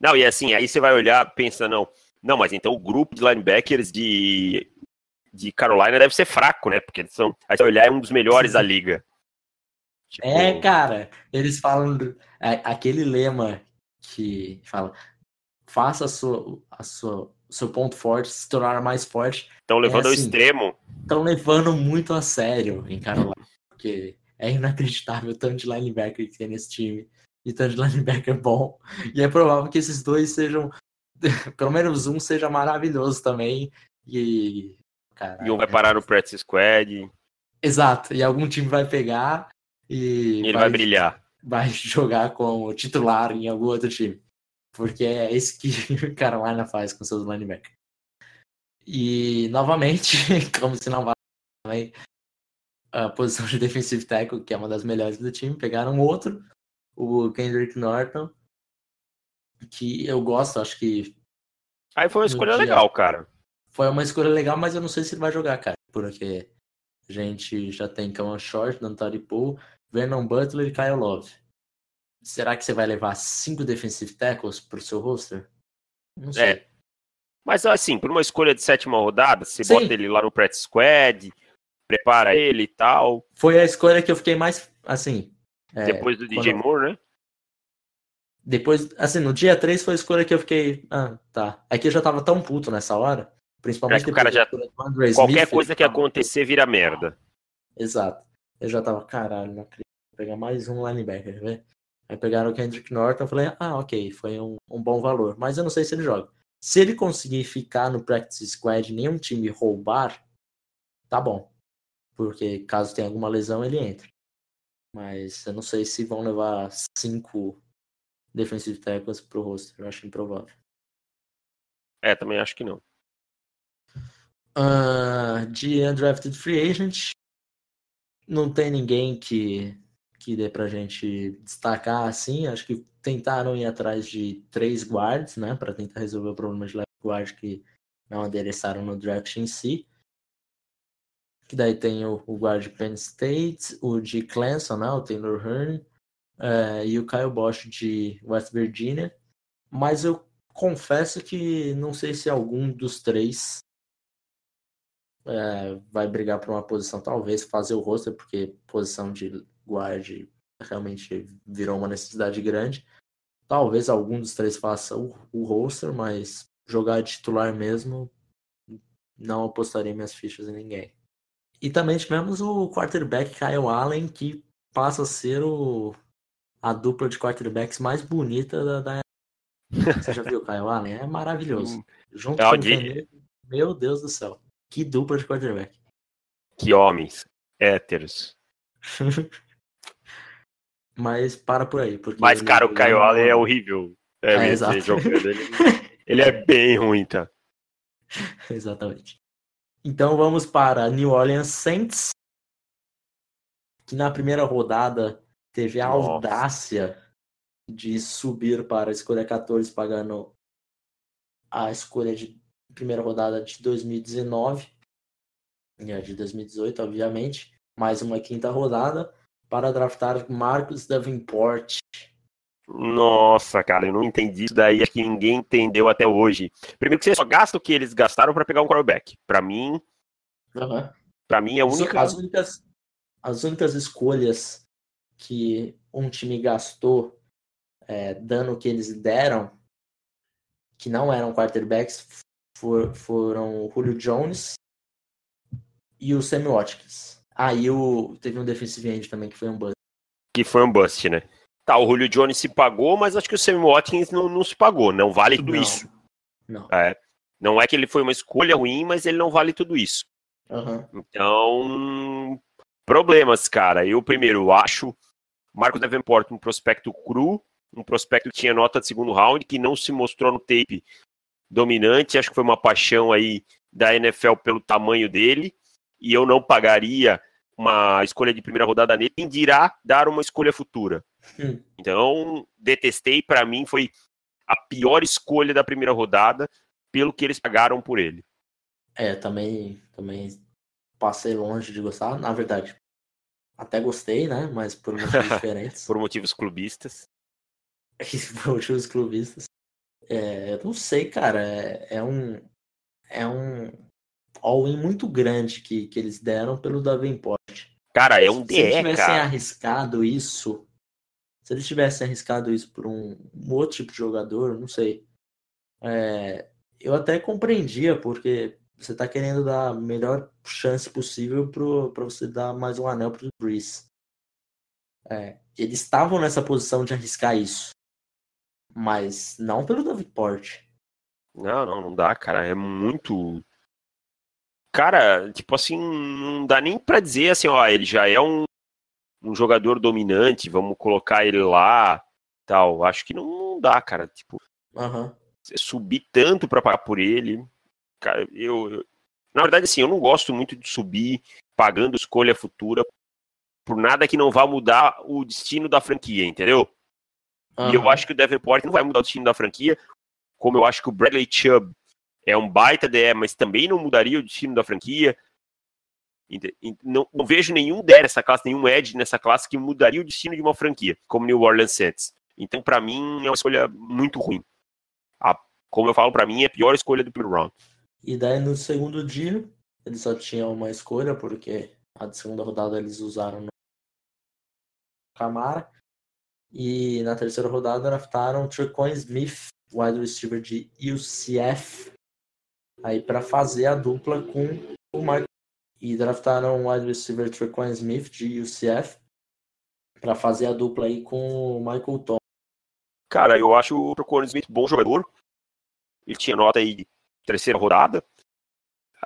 Não, e assim, aí você vai olhar, pensa, não, não, mas então o grupo de linebackers de, de Carolina deve ser fraco, né? Porque são, aí você vai olhar, é um dos melhores da liga. Tipo... É, cara, eles falam do, é, aquele lema que fala faça a sua, a sua, seu ponto forte se tornar mais forte. Estão levando é, assim, ao extremo. Estão levando muito a sério em Carolina, porque é inacreditável o tanto de linebacker que tem nesse time. E tanto de linebacker bom. E é provável que esses dois sejam. *laughs* Pelo menos um seja maravilhoso também. E. Caraca, e um vai parar no practice squad. Exato. E algum time vai pegar. E. Ele vai, vai brilhar. Vai *laughs* jogar como titular em algum outro time. Porque é isso que *laughs* o Carolina faz com seus linebackers. E novamente, *laughs* como se não vai também, a posição de defensive tackle, que é uma das melhores do time, pegaram outro, o Kendrick Norton, que eu gosto, acho que. Aí foi uma escolha dia... legal, cara. Foi uma escolha legal, mas eu não sei se ele vai jogar, cara, porque a gente já tem Kawan Short, Nantari Poe, Vernon Butler e Kyle Love. Será que você vai levar cinco defensive tackles pro seu roster? Não sei. É. Mas assim, por uma escolha de sétima rodada, você Sim. bota ele lá no practice squad, prepara ele e tal. Foi a escolha que eu fiquei mais, assim... É, Depois do DJ quando... Moore, né? Depois, assim, no dia 3 foi a escolha que eu fiquei, ah, tá. É que eu já tava tão puto nessa hora, Principalmente é que o cara já. Qualquer Smith, coisa que acontecer vira merda. Exato. Eu já tava, caralho, não acredito. Pegar mais um linebacker, ver? Aí pegaram o Kendrick Norton, eu falei, ah, ok, foi um, um bom valor. Mas eu não sei se ele joga. Se ele conseguir ficar no practice squad e nenhum time roubar, tá bom. Porque caso tenha alguma lesão, ele entra. Mas eu não sei se vão levar cinco defensive tackles pro roster. Eu acho improvável. É, também acho que não. Uh, de undrafted free agent, não tem ninguém que, que dê pra gente destacar assim. Acho que tentaram ir atrás de três guards, né, para tentar resolver o problema de left guard que não adereçaram no draft em si. Que daí tem o, o guard Penn State, o de Clemson, né, o Taylor Hearn, é, e o Kyle Bosch de West Virginia. Mas eu confesso que não sei se algum dos três é, vai brigar por uma posição, talvez fazer o roster, porque posição de guard realmente virou uma necessidade grande. Talvez algum dos três faça o, o roster, mas jogar de titular mesmo, não apostaria minhas fichas em ninguém. E também tivemos o quarterback Kyle Allen, que passa a ser o, a dupla de quarterbacks mais bonita da, da... Você já viu o Kyle Allen? É maravilhoso. Junto é com o Meu Deus do céu. Que dupla de quarterback. Que homens. Héteros. *laughs* Mas para por aí. Porque Mas, cara, o Allen é horrível. É, é exato. Ele, *laughs* ele é bem ruim, tá? Exatamente. Então vamos para New Orleans Saints, que na primeira rodada teve a Nossa. audácia de subir para a escolha 14, pagando a escolha de primeira rodada de 2019 e a de 2018, obviamente, mais uma quinta rodada para draftar Marcos Davenport. Nossa, cara, eu não entendi isso daí, acho que ninguém entendeu até hoje. Primeiro que você só gasta o que eles gastaram para pegar um quarterback. Para mim, uhum. para mim é a única as únicas as únicas escolhas que um time gastou é, dando o que eles deram, que não eram quarterbacks, for, foram o Julio Jones e o Sammy Watkins. Aí ah, teve um defensive end também que foi um bust. Que foi um bust, né? Tá, o Julio Jones se pagou, mas acho que o Sammy Watkins não, não se pagou. Não vale tudo não, isso. Não. É. Não é que ele foi uma escolha ruim, mas ele não vale tudo isso. Uhum. Então, problemas, cara. Eu primeiro acho Marcos Davenport um prospecto cru, um prospecto que tinha nota de segundo round, que não se mostrou no tape dominante. Acho que foi uma paixão aí da NFL pelo tamanho dele. E eu não pagaria uma escolha de primeira rodada nele, quem dirá dar uma escolha futura. Hum. Então, detestei, para mim foi a pior escolha da primeira rodada pelo que eles pagaram por ele. É, também, também passei longe de gostar, na verdade. Até gostei, né? Mas por motivos *laughs* diferentes. por motivos clubistas. *laughs* por motivos clubistas. É, eu não sei, cara. É, é um. É um all-in muito grande que, que eles deram pelo Davenport. Cara, é um DE, Se eles tivessem arriscado isso, se eles tivessem arriscado isso por um, um outro tipo de jogador, não sei. É, eu até compreendia, porque você está querendo dar a melhor chance possível para você dar mais um anel para o Breeze. É, eles estavam nessa posição de arriscar isso. Mas não pelo Davenport. Não, não, não dá, cara. É muito cara, tipo assim, não dá nem para dizer assim, ó, ele já é um, um jogador dominante, vamos colocar ele lá, tal. Acho que não, não dá, cara. Tipo, uhum. subir tanto para pagar por ele, cara, eu, eu, na verdade, assim, eu não gosto muito de subir pagando escolha futura por nada que não vá mudar o destino da franquia, entendeu? Uhum. E eu acho que o Davenport não vai mudar o destino da franquia, como eu acho que o Bradley Chubb é um baita DE, mas também não mudaria o destino da franquia. Não, não vejo nenhum DE nessa classe, nenhum Edge nessa classe que mudaria o destino de uma franquia, como New Orleans Saints. Então, para mim, é uma escolha muito ruim. A, como eu falo, para mim, é a pior escolha do primeiro round. E daí, no segundo dia, eles só tinham uma escolha, porque a segunda rodada eles usaram no Camara. E na terceira rodada draftaram Trequan Smith, wide receiver de UCF, aí para fazer a dupla com o Michael e draftaram o wide receiver Trequan Smith de UCF para fazer a dupla aí com o Michael Tom. Cara, eu acho o Trequan Smith bom jogador. Ele tinha nota aí de terceira rodada.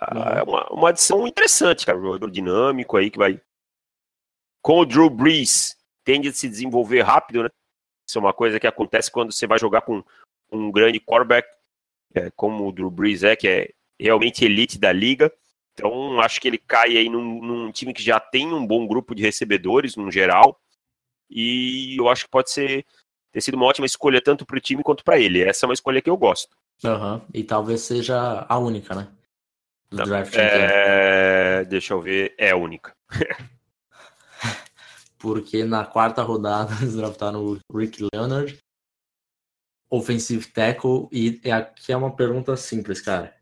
Ah, é uma, uma adição interessante, cara. Um jogador dinâmico aí que vai. Com o Drew Brees, tende a se desenvolver rápido, né? Isso é uma coisa que acontece quando você vai jogar com um grande quarterback, é, como o Drew Brees é, que é realmente elite da liga. Então, acho que ele cai aí num, num, time que já tem um bom grupo de recebedores, no geral. E eu acho que pode ser ter sido uma ótima escolha tanto para o time quanto para ele. Essa é uma escolha que eu gosto. Uhum. E talvez seja a única, né? Do draft é... Deixa eu ver. É a única. *laughs* Porque na quarta rodada *laughs* eles draftaram o Rick Leonard, offensive tackle, e aqui é uma pergunta simples, cara.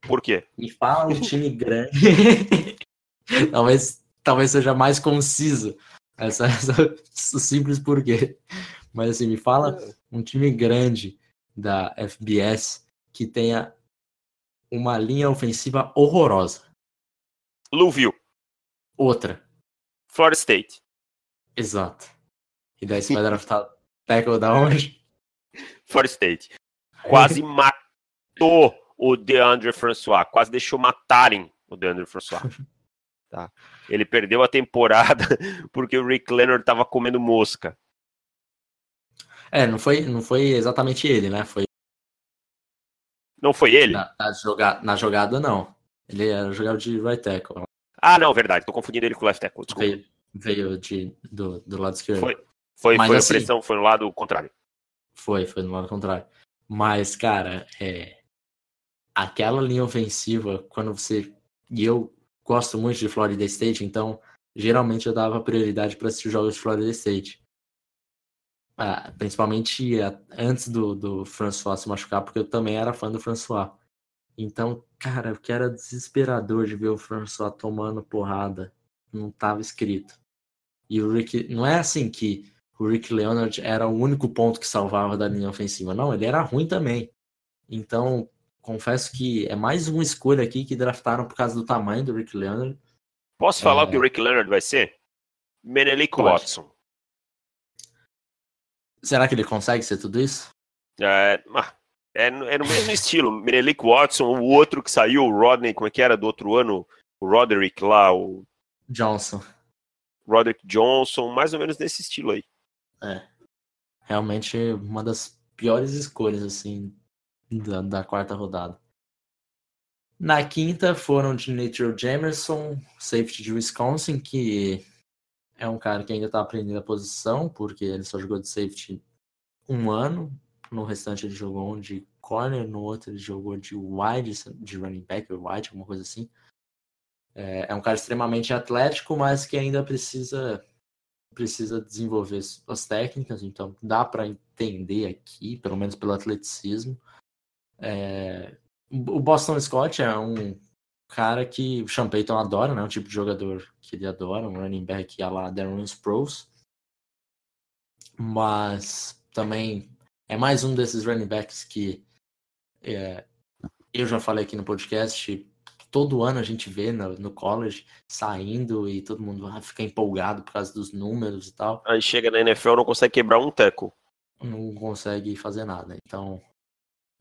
Por quê? Me fala um *laughs* time grande. *laughs* talvez, talvez seja mais conciso. Essa, *laughs* essa simples por quê? Mas assim, me fala um time grande da FBS que tenha uma linha ofensiva horrorosa. Louisville. Outra. Florida State. Exato. E daí você vai draftar tackle da onde? Florida State. Quase *laughs* matou o DeAndre François. Quase deixou matarem o DeAndre François. *laughs* Tá. Ele perdeu a temporada *laughs* porque o Rick Leonard tava comendo mosca. É, não foi, não foi exatamente ele, né? Foi. Não foi ele? Na, na, jogada, na jogada, não. Ele era jogador de right tackle. Ah, não, verdade. Tô confundindo ele com o left tackle. Desculpa. Veio, veio de, do, do lado esquerdo. Foi, foi, Mas, foi assim, a pressão, foi no lado contrário. Foi, foi no lado contrário. Mas, cara, é, aquela linha ofensiva, quando você. E eu gosto muito de Florida State, então geralmente eu dava prioridade para assistir jogos de Florida State. Ah, principalmente antes do, do François se machucar, porque eu também era fã do François. Então, cara, o que era desesperador de ver o François tomando porrada, não estava escrito. E o Rick, não é assim que o Rick Leonard era o único ponto que salvava da linha ofensiva, não, ele era ruim também. Então, confesso que é mais uma escolha aqui que draftaram por causa do tamanho do Rick Leonard. Posso falar é... o que o Rick Leonard vai ser? Menelik Watson. Será que ele consegue ser tudo isso? É, é, é no mesmo *laughs* estilo. Menelik Watson, o outro que saiu, o Rodney, como é que era do outro ano? O Roderick lá, o. Johnson. Roderick Johnson, mais ou menos nesse estilo aí. É. Realmente uma das piores escolhas, assim, da, da quarta rodada. Na quinta foram de Nature Jamerson, safety de Wisconsin, que é um cara que ainda está aprendendo a posição, porque ele só jogou de safety um ano. No restante ele jogou um de corner, no outro ele jogou de wide, de running back ou wide, alguma coisa assim. É, é um cara extremamente atlético, mas que ainda precisa precisa desenvolver as técnicas, então dá para entender aqui, pelo menos pelo atleticismo. É, o Boston Scott é um cara que o Sean Payton adora, né? Um tipo de jogador que ele adora, um running back a lá Darren Sproles. Mas também é mais um desses running backs que é, eu já falei aqui no podcast, todo ano a gente vê no, no college saindo e todo mundo ah, fica empolgado por causa dos números e tal. Aí chega na NFL não consegue quebrar um teco. Não consegue fazer nada. Então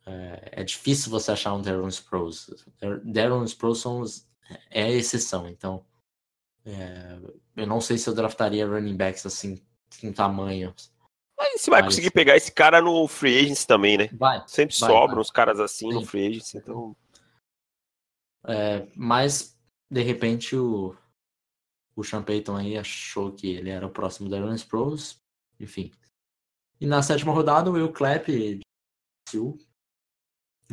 é, é difícil você achar um Darren Sproles. Darren Sproles é a exceção. Então é, eu não sei se eu draftaria running backs assim com tamanho. Mas você vai Mas... conseguir pegar esse cara no free agency também, né? Vai. Sempre vai, sobram vai. os caras assim Sim. no free agency, então. É, mas, de repente, o, o Sean Payton aí achou que ele era o próximo da Aaron Sproles. Enfim. E na sétima rodada, o Will Clapp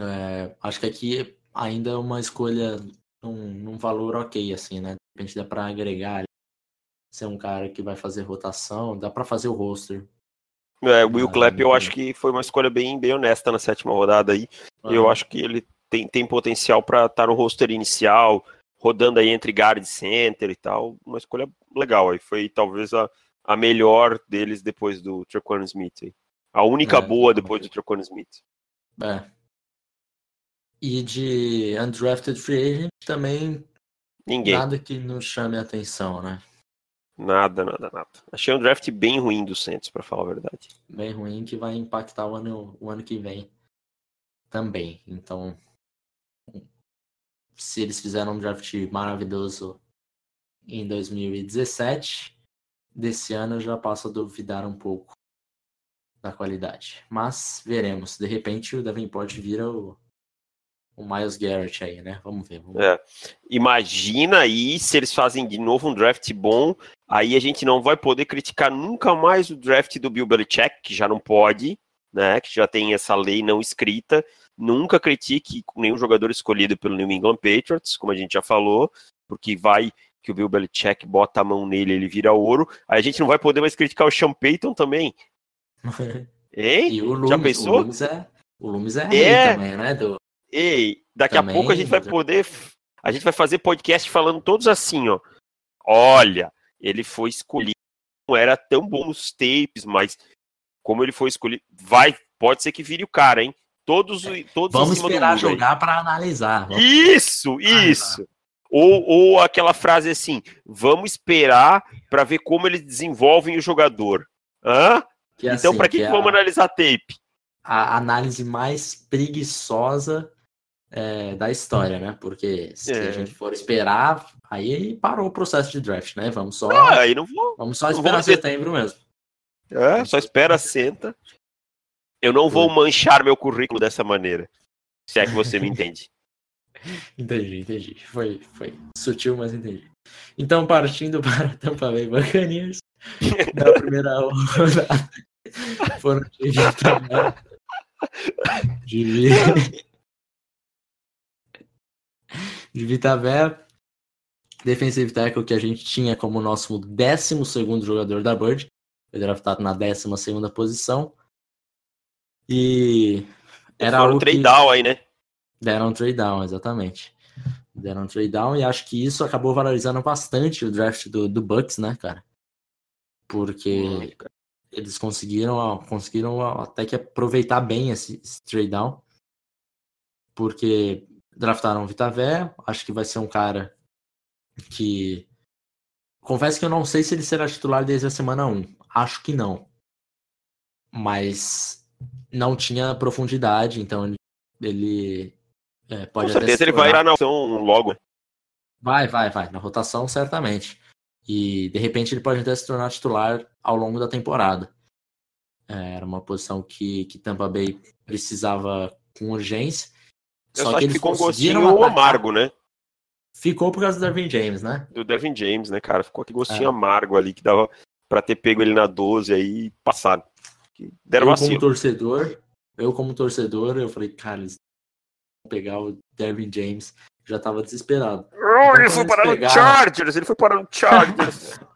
é, acho que aqui ainda é uma escolha num, num, valor ok, assim, né? De repente dá para agregar ser um cara que vai fazer rotação, dá para fazer o roster. É, o Will ah, Clapp eu acho que foi uma escolha bem, bem honesta na sétima rodada aí. Ah. Eu acho que ele tem, tem potencial para estar tá no roster inicial, rodando aí entre guard e center e tal. Uma escolha legal aí. Foi talvez a, a melhor deles depois do Trequan Smith. Aí. A única é, boa depois do Trequan Smith. É. E de undrafted free agent também Ninguém. nada que nos chame a atenção, né? Nada, nada, nada. Achei um draft bem ruim do Santos, pra falar a verdade. Bem ruim que vai impactar o ano, o ano que vem também. Então, se eles fizeram um draft maravilhoso em 2017, desse ano já passo a duvidar um pouco da qualidade. Mas veremos. De repente o Davenport vira o, o Miles Garrett aí, né? Vamos ver. Vamos. É. Imagina aí se eles fazem de novo um draft bom, aí a gente não vai poder criticar nunca mais o draft do Bill Belichick, que já não pode, né? Que já tem essa lei não escrita. Nunca critique nenhum jogador escolhido pelo New England Patriots, como a gente já falou, porque vai que o Bill Belichick bota a mão nele, ele vira ouro. Aí a gente não vai poder mais criticar o Sean Payton também. *laughs* Hein? e o Já pensou? o Loomis é, o Loomis é, É. também, né? Do, Ei, daqui Também, a pouco a gente vai já- poder. A gente vai fazer podcast falando todos assim, ó. Olha, ele foi escolhido, não era tão bom nos tapes, mas como ele foi escolhido, vai, pode ser que vire o cara, hein? Todos, todos vamos esperar jogar para analisar. Vamos- Isso, isso. Ou, ou aquela frase assim, vamos esperar para ver como eles desenvolvem o jogador. Hã? que é então, assim, para que, que que é vamos a- analisar tape? a análise mais preguiçosa é, da história, né? Porque se É. a gente for esperar, aí parou o processo de draft, né? Vamos só, Ah, aí não vou. vamos só esperar vamos ter- setembro mesmo. É, só espera, senta. Eu não vou manchar meu currículo dessa maneira. Se é que você me *laughs* entende. Entendi, entendi. Foi, foi sutil, mas entendi. Então, partindo *laughs* para Tampa Bay Buccaneers, na *laughs* primeira rodada, foram de de, de Vitavé, defensive tackle que a gente tinha como nosso 12 segundo jogador da Bird, foi draftado na 12 segunda posição. E era algo trade que... down aí, né? Deram um trade down, exatamente. Deram um trade down e acho que isso acabou valorizando bastante o draft do, do Bucks, né, cara? Porque eles conseguiram, conseguiram até que aproveitar bem esse, esse trade down. Porque draftaram o Vitavé, acho que vai ser um cara que. Confesso que eu não sei se ele será titular desde a semana 1. Acho que não. Mas não tinha profundidade, então ele- é, Com pode até certeza ele vai ir na ação logo. Vai, vai, vai. Na rotação, certamente. E de repente ele pode até se tornar titular ao longo da temporada. É, Era uma posição que, que Tampa Bay precisava com urgência. Eu Só que eles ficou um conseguiram gostinho atacar. amargo, né? Ficou por causa do Darwin James, né? Do Devin James, né, cara? Ficou aquele gostinho É. amargo ali que dava pra ter pego ele na 12 aí e passado. Que Deram eu como torcedor, eu como torcedor, eu falei, cara, eles vão pegar o Darwin James. Já tava desesperado. Oh, ele Então, foi parar no pegaram- Chargers, ele foi parar no Chargers. *laughs*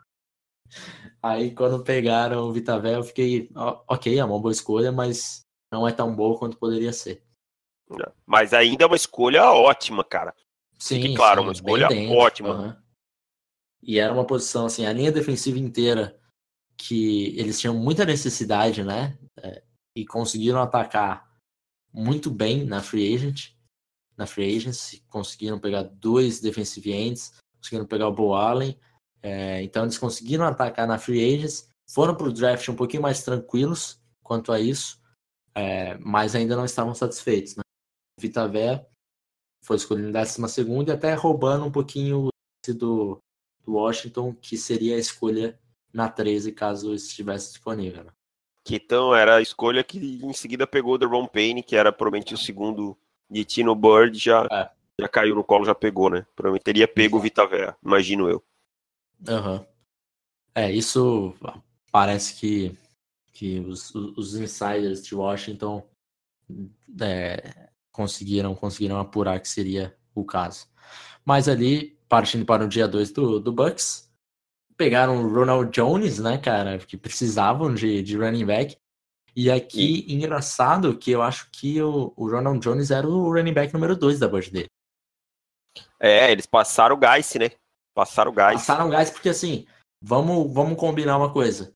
Aí quando pegaram o Vitavé, eu fiquei, ok, é uma boa escolha, mas não é tão boa quanto poderia ser. Mas ainda é uma escolha ótima, cara. Sim, Fique claro, sim, uma escolha dentro, ótima. E era uma posição, assim, a linha defensiva inteira, que eles tinham muita necessidade, né? É, e conseguiram atacar muito bem na free agent, na free agency, conseguiram pegar dois defensive ends, conseguiram pegar o Bo Allen, é, então eles conseguiram atacar na free agency, foram para o draft um pouquinho mais tranquilos quanto a isso, é, mas ainda não estavam satisfeitos, né? Vitavé foi escolhido em 12 segunda e até roubando um pouquinho do, do Washington, que seria a escolha na 13, caso estivesse disponível. né? Que então era a escolha que em seguida pegou o Deron Payne, que era provavelmente o segundo de Tino Bird, já, É. já caiu no colo, já pegou, né? Provavelmente teria pego o Vitavea, imagino eu. Aham. É, isso parece que, que os, os insiders de Washington é, conseguiram, conseguiram apurar que seria o caso. Mas ali, partindo para o dia 2 do, do Bucks, pegaram o Ronald Jones, né, cara, que precisavam de, de running back. E aqui, engraçado que eu acho que o, o Ronald Jones era o running back número 2 da Bird dele. É, eles passaram o Geiss, né? Passaram o Geiss. Passaram gás porque assim, vamos, vamos combinar uma coisa.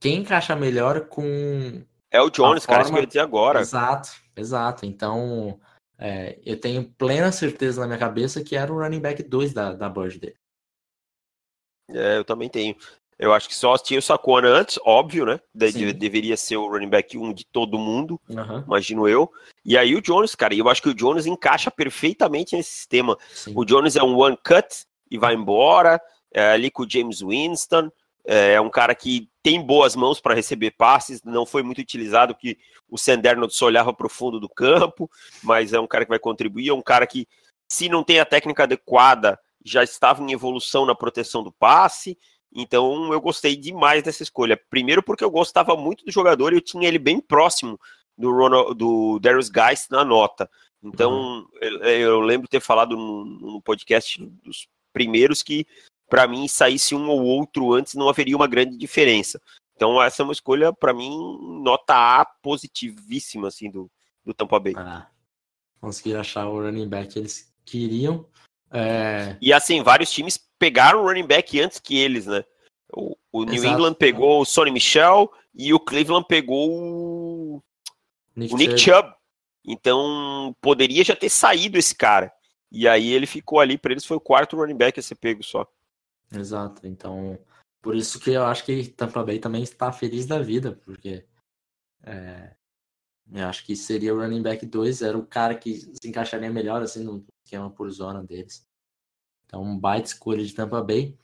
Quem encaixa melhor com. É o Jones, cara, isso que forma- eu ia dizer agora. Exato, exato. Então, é, eu tenho plena certeza na minha cabeça que era o running back 2 da, da Bird dele. É, eu também tenho. Eu acho que só tinha o Sacona antes, óbvio, né? De, deveria ser o running back 1 de todo mundo, uhum. imagino eu. E aí o Jones, cara, eu acho que o Jones encaixa perfeitamente nesse sistema. Sim. O Jones é um one cut e vai embora, é, ali com o James Winston. É, é um cara que tem boas mãos para receber passes, não foi muito utilizado, porque o Sanderno só olhava para o fundo do campo, mas é um cara que vai contribuir, é um cara que, se não tem a técnica adequada, já estava em evolução na proteção do passe. Então eu gostei demais dessa escolha. Primeiro porque eu gostava muito do jogador e eu tinha ele bem próximo do, Ronald, do Darius Geist na nota. Então uhum. eu, eu, lembro ter falado no, no podcast dos primeiros que para mim saísse um ou outro antes não haveria uma grande diferença. Então essa é uma escolha para mim nota A positivíssima assim do, do Tampa Bay. Ah, conseguir achar o running back que eles queriam. É... E assim, vários times pegaram o running back antes que eles, né? O, o New England pegou o Sonny Michel e o Cleveland pegou o Nick, o Nick Chubb. Chubb. Então poderia já ter saído esse cara. E aí ele ficou ali, para eles foi o quarto running back a ser pego só. Exato. Então, por isso que eu acho que Tampa Bay também está feliz da vida, porque é, eu acho que seria o running back 2, era o cara que se encaixaria melhor assim no esquema por zona deles. Então, um baita escolha de Tampa Bay.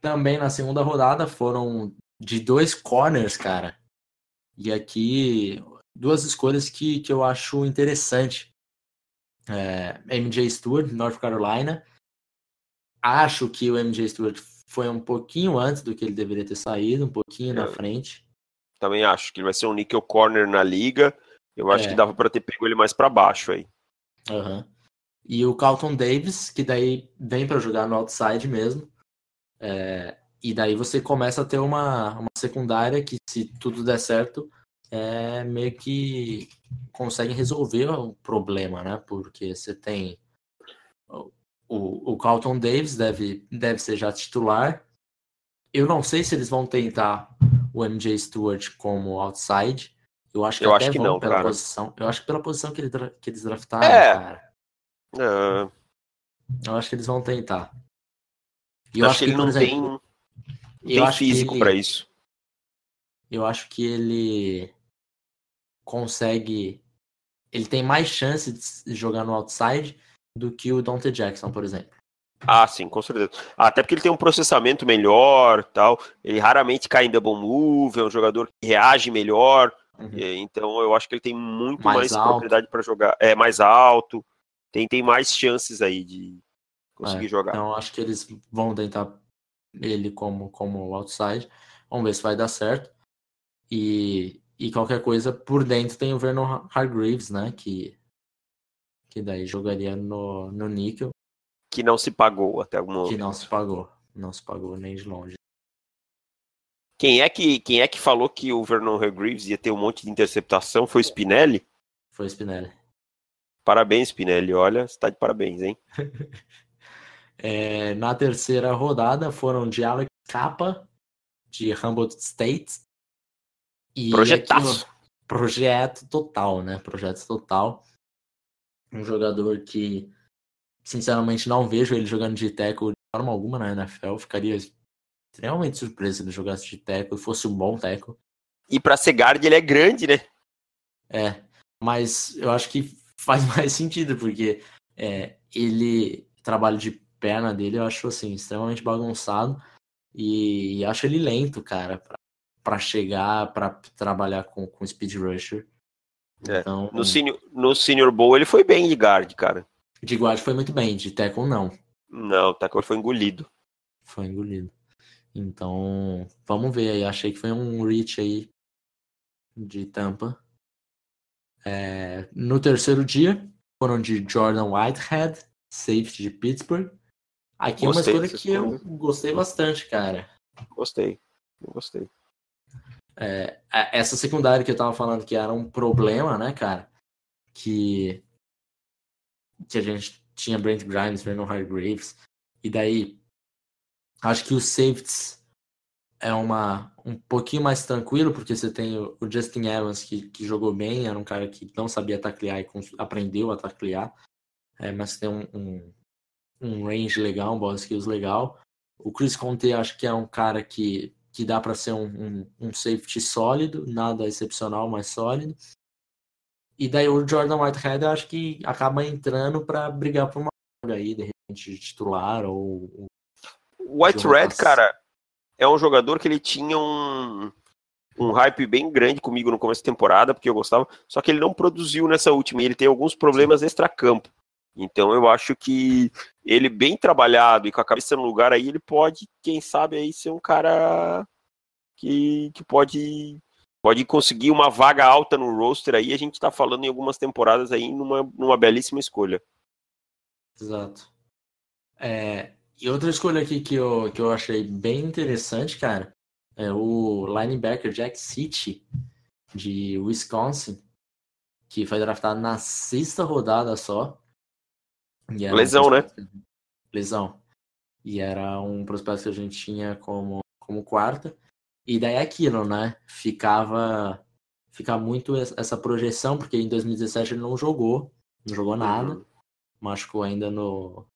Também na segunda rodada foram de dois corners, cara. E aqui, duas escolhas que, que eu acho interessante. É, MJ Stewart, North Carolina. Acho que o MJ Stewart foi um pouquinho antes do que ele deveria ter saído, um pouquinho na frente. Também acho que ele vai ser um nickel corner na liga. Eu acho é. que dava para ter pego ele mais para baixo aí. Uhum. E o Carlton Davis, que daí vem para jogar no outside mesmo. É, e daí você começa a ter uma, uma secundária que, se tudo der certo, é meio que consegue resolver o problema, né? Porque você tem. O, o Carlton Davis deve, deve ser já titular. Eu não sei se eles vão tentar o MJ Stewart como outside. Eu acho que eu até acho que vão não, pela cara. posição. Eu acho que pela posição que, ele, que eles draftaram, é. cara. Uh... Eu acho que eles vão tentar. E eu acho, acho que ele não exemplo, tem, tem físico para isso. Eu acho que ele consegue. Ele tem mais chance de jogar no outside do que o Dante Jackson, por exemplo. Ah, sim, com certeza. Até porque ele tem um processamento melhor, tal. Ele raramente cai em double move, é um jogador que reage melhor. Uhum. Então eu acho que ele tem muito mais, mais propriedade para jogar. É mais alto tem, tem mais chances aí de conseguir é, jogar. Então acho que eles vão tentar ele como, como outside. Vamos ver se vai dar certo. E, e qualquer coisa por dentro tem o Vernon Hargreaves, né? Que, que daí jogaria no, no níquel. Que não se pagou até algum momento. Que não se pagou. Não se pagou nem de longe. Quem é que, quem é que falou que o Vernon Hargreaves ia ter um monte de interceptação? Foi o Spinelli? Foi o Spinelli. Parabéns, Spinelli. Olha, está de parabéns, hein? *laughs* é, na terceira rodada foram de Alex Capa, de Humboldt State. E Projetaço. Aqui, projeto total, né? Projeto total. Um jogador que, sinceramente, não vejo ele jogando de tackle de forma alguma na NFL. Ficaria extremamente surpreso se ele jogasse de tackle e fosse um bom tackle. E para ser guard ele é grande, né? É, mas eu acho que *laughs* faz mais sentido, porque é, ele, trabalho de perna dele, eu acho assim, extremamente bagunçado e, e acho ele lento, cara, para chegar, para trabalhar com, com speed rusher. É. Então, no, senior, no Senior Bowl ele foi bem de guard, cara. De guard foi muito bem, de tackle não. Não, o tackle foi engolido. Foi engolido. Então, vamos ver aí. Achei que foi um reach aí de tampa. É, no terceiro dia, foram de Jordan Whitehead, safety de Pittsburgh. Aqui é uma escolha que eu gostei bastante, cara. Gostei, gostei. É, essa secundária que eu tava falando que era um problema, né, cara? Que, que a gente tinha Brent Grimes, Vernon Hargraves, e daí acho que os safeties é uma um pouquinho mais tranquilo, porque você tem o, Justin Evans, que, que jogou bem, era um cara que não sabia taclear e aprendeu a taclear, é, mas tem um, um, um, range legal, um ball skills legal. O Chris Conte acho que é um cara que, que dá para ser um, um, safety sólido, nada excepcional, mas sólido. E daí o Jordan Whitehead eu acho que acaba entrando para brigar por uma aí, de repente, de titular ou. White Red, cara, é um jogador que ele tinha um, um hype bem grande comigo no começo da temporada, porque eu gostava, só que ele não produziu nessa última, e ele tem alguns problemas extra-campo. Então eu acho que ele bem trabalhado e com a cabeça no lugar aí, ele pode, quem sabe, aí ser um cara que, que pode pode conseguir uma vaga alta no roster aí. A gente está falando em algumas temporadas aí numa, numa belíssima escolha. Exato. É, e outra escolha aqui que eu, que eu achei bem interessante, cara, é o linebacker Jack City, de Wisconsin, que foi draftado na sexta rodada só. Lesão, um né? Lesão. E era um prospecto que a gente tinha como, como quarta. E daí é aquilo, né? Ficava, fica muito essa projeção, porque em 2017 ele não jogou, não jogou nada. Uhum. Machucou ainda no,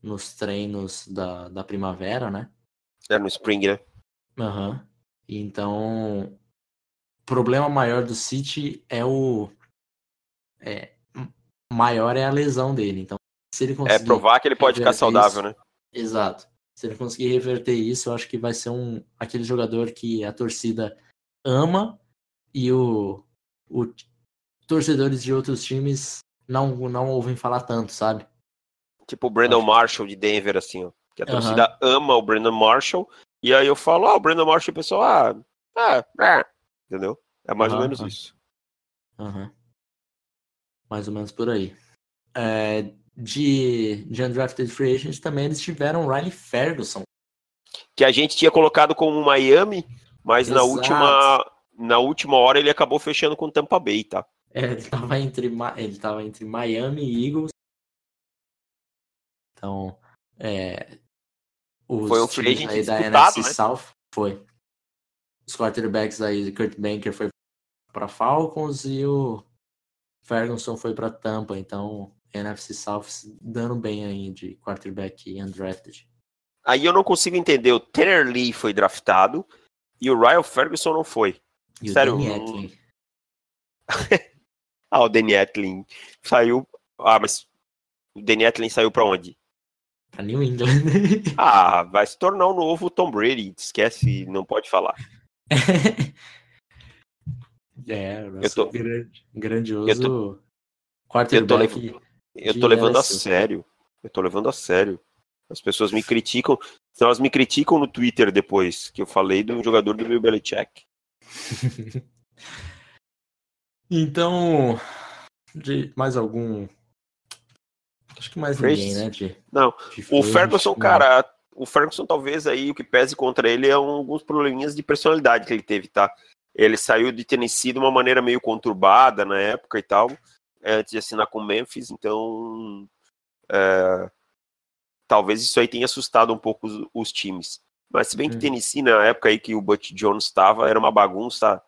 nos treinos da, da primavera, né? É, no spring, né? Aham. Uhum. Então, o problema maior do City é o. É, maior é a lesão dele. Então, se ele é conseguir. É provar que ele pode ficar saudável, isso, né? Exato. Se ele conseguir reverter isso, eu acho que vai ser um aquele jogador que a torcida ama e o, o torcedores de outros times não, não ouvem falar tanto, sabe? Tipo o Brandon Acho. Marshall de Denver, assim, ó. Que a torcida uhum. ama o Brandon Marshall. E aí eu falo, ah, o Brandon Marshall, o pessoal, ah, ah, ah. entendeu? É mais uhum. ou menos isso. Uhum. Mais ou menos por aí. É, de, de Undrafted Free Agents também eles tiveram o Riley Ferguson. Que a gente tinha colocado como Miami, mas na última, na última hora ele acabou fechando com Tampa Bay, tá? É, ele estava entre, ele tava entre Miami e Eagles então, é, os foi um free agent aí da NFC né? South foi. Os quarterbacks aí, Kurt Banker foi para Falcons e o Ferguson foi para Tampa. Então, NFC South dando bem aí de quarterback undrafted. Aí eu não consigo entender. O Tanner Lee foi draftado e o Ryan Ferguson não foi. E Sério? O Danny *laughs* ah, o Danny Etlin saiu. Ah, mas o Danny Etlin saiu para onde? Pra New England. *laughs* ah, vai se tornar o um novo Tom Brady. Esquece, não pode falar. *laughs* é, eu tô, grande, grandioso eu tô, quarterback. Eu tô, eu tô levando a sério. Eu tô levando a sério. As pessoas me criticam. Então elas me criticam no Twitter depois que eu falei do jogador do Bill Belichick. *laughs* então, de mais algum Acho que mais ninguém, né? De, não, de o Ferguson, cara, o Ferguson talvez aí o que pese contra ele é alguns probleminhas de personalidade que ele teve, tá? Ele saiu de Tennessee de uma maneira meio conturbada na época e tal, antes de assinar com Memphis, então é, talvez isso aí tenha assustado um pouco os, os times. Mas se bem que hum. Tennessee, na época aí que o Butch Jones estava, era uma bagunça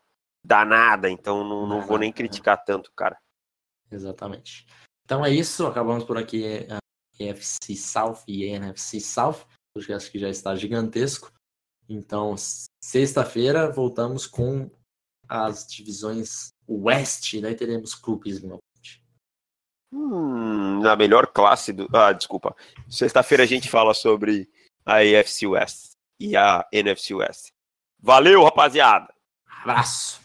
danada, então não, não vou nem criticar tanto, cara. Exatamente. Então é isso, acabamos por aqui a EFC South e NFC South. Acho que já está gigantesco. Então, sexta-feira voltamos com as divisões West, daí teremos clubes novamente. Hum, na melhor classe do. Ah, desculpa. Sexta-feira a gente fala sobre a EFC West e a NFC West. Valeu, rapaziada! Abraço!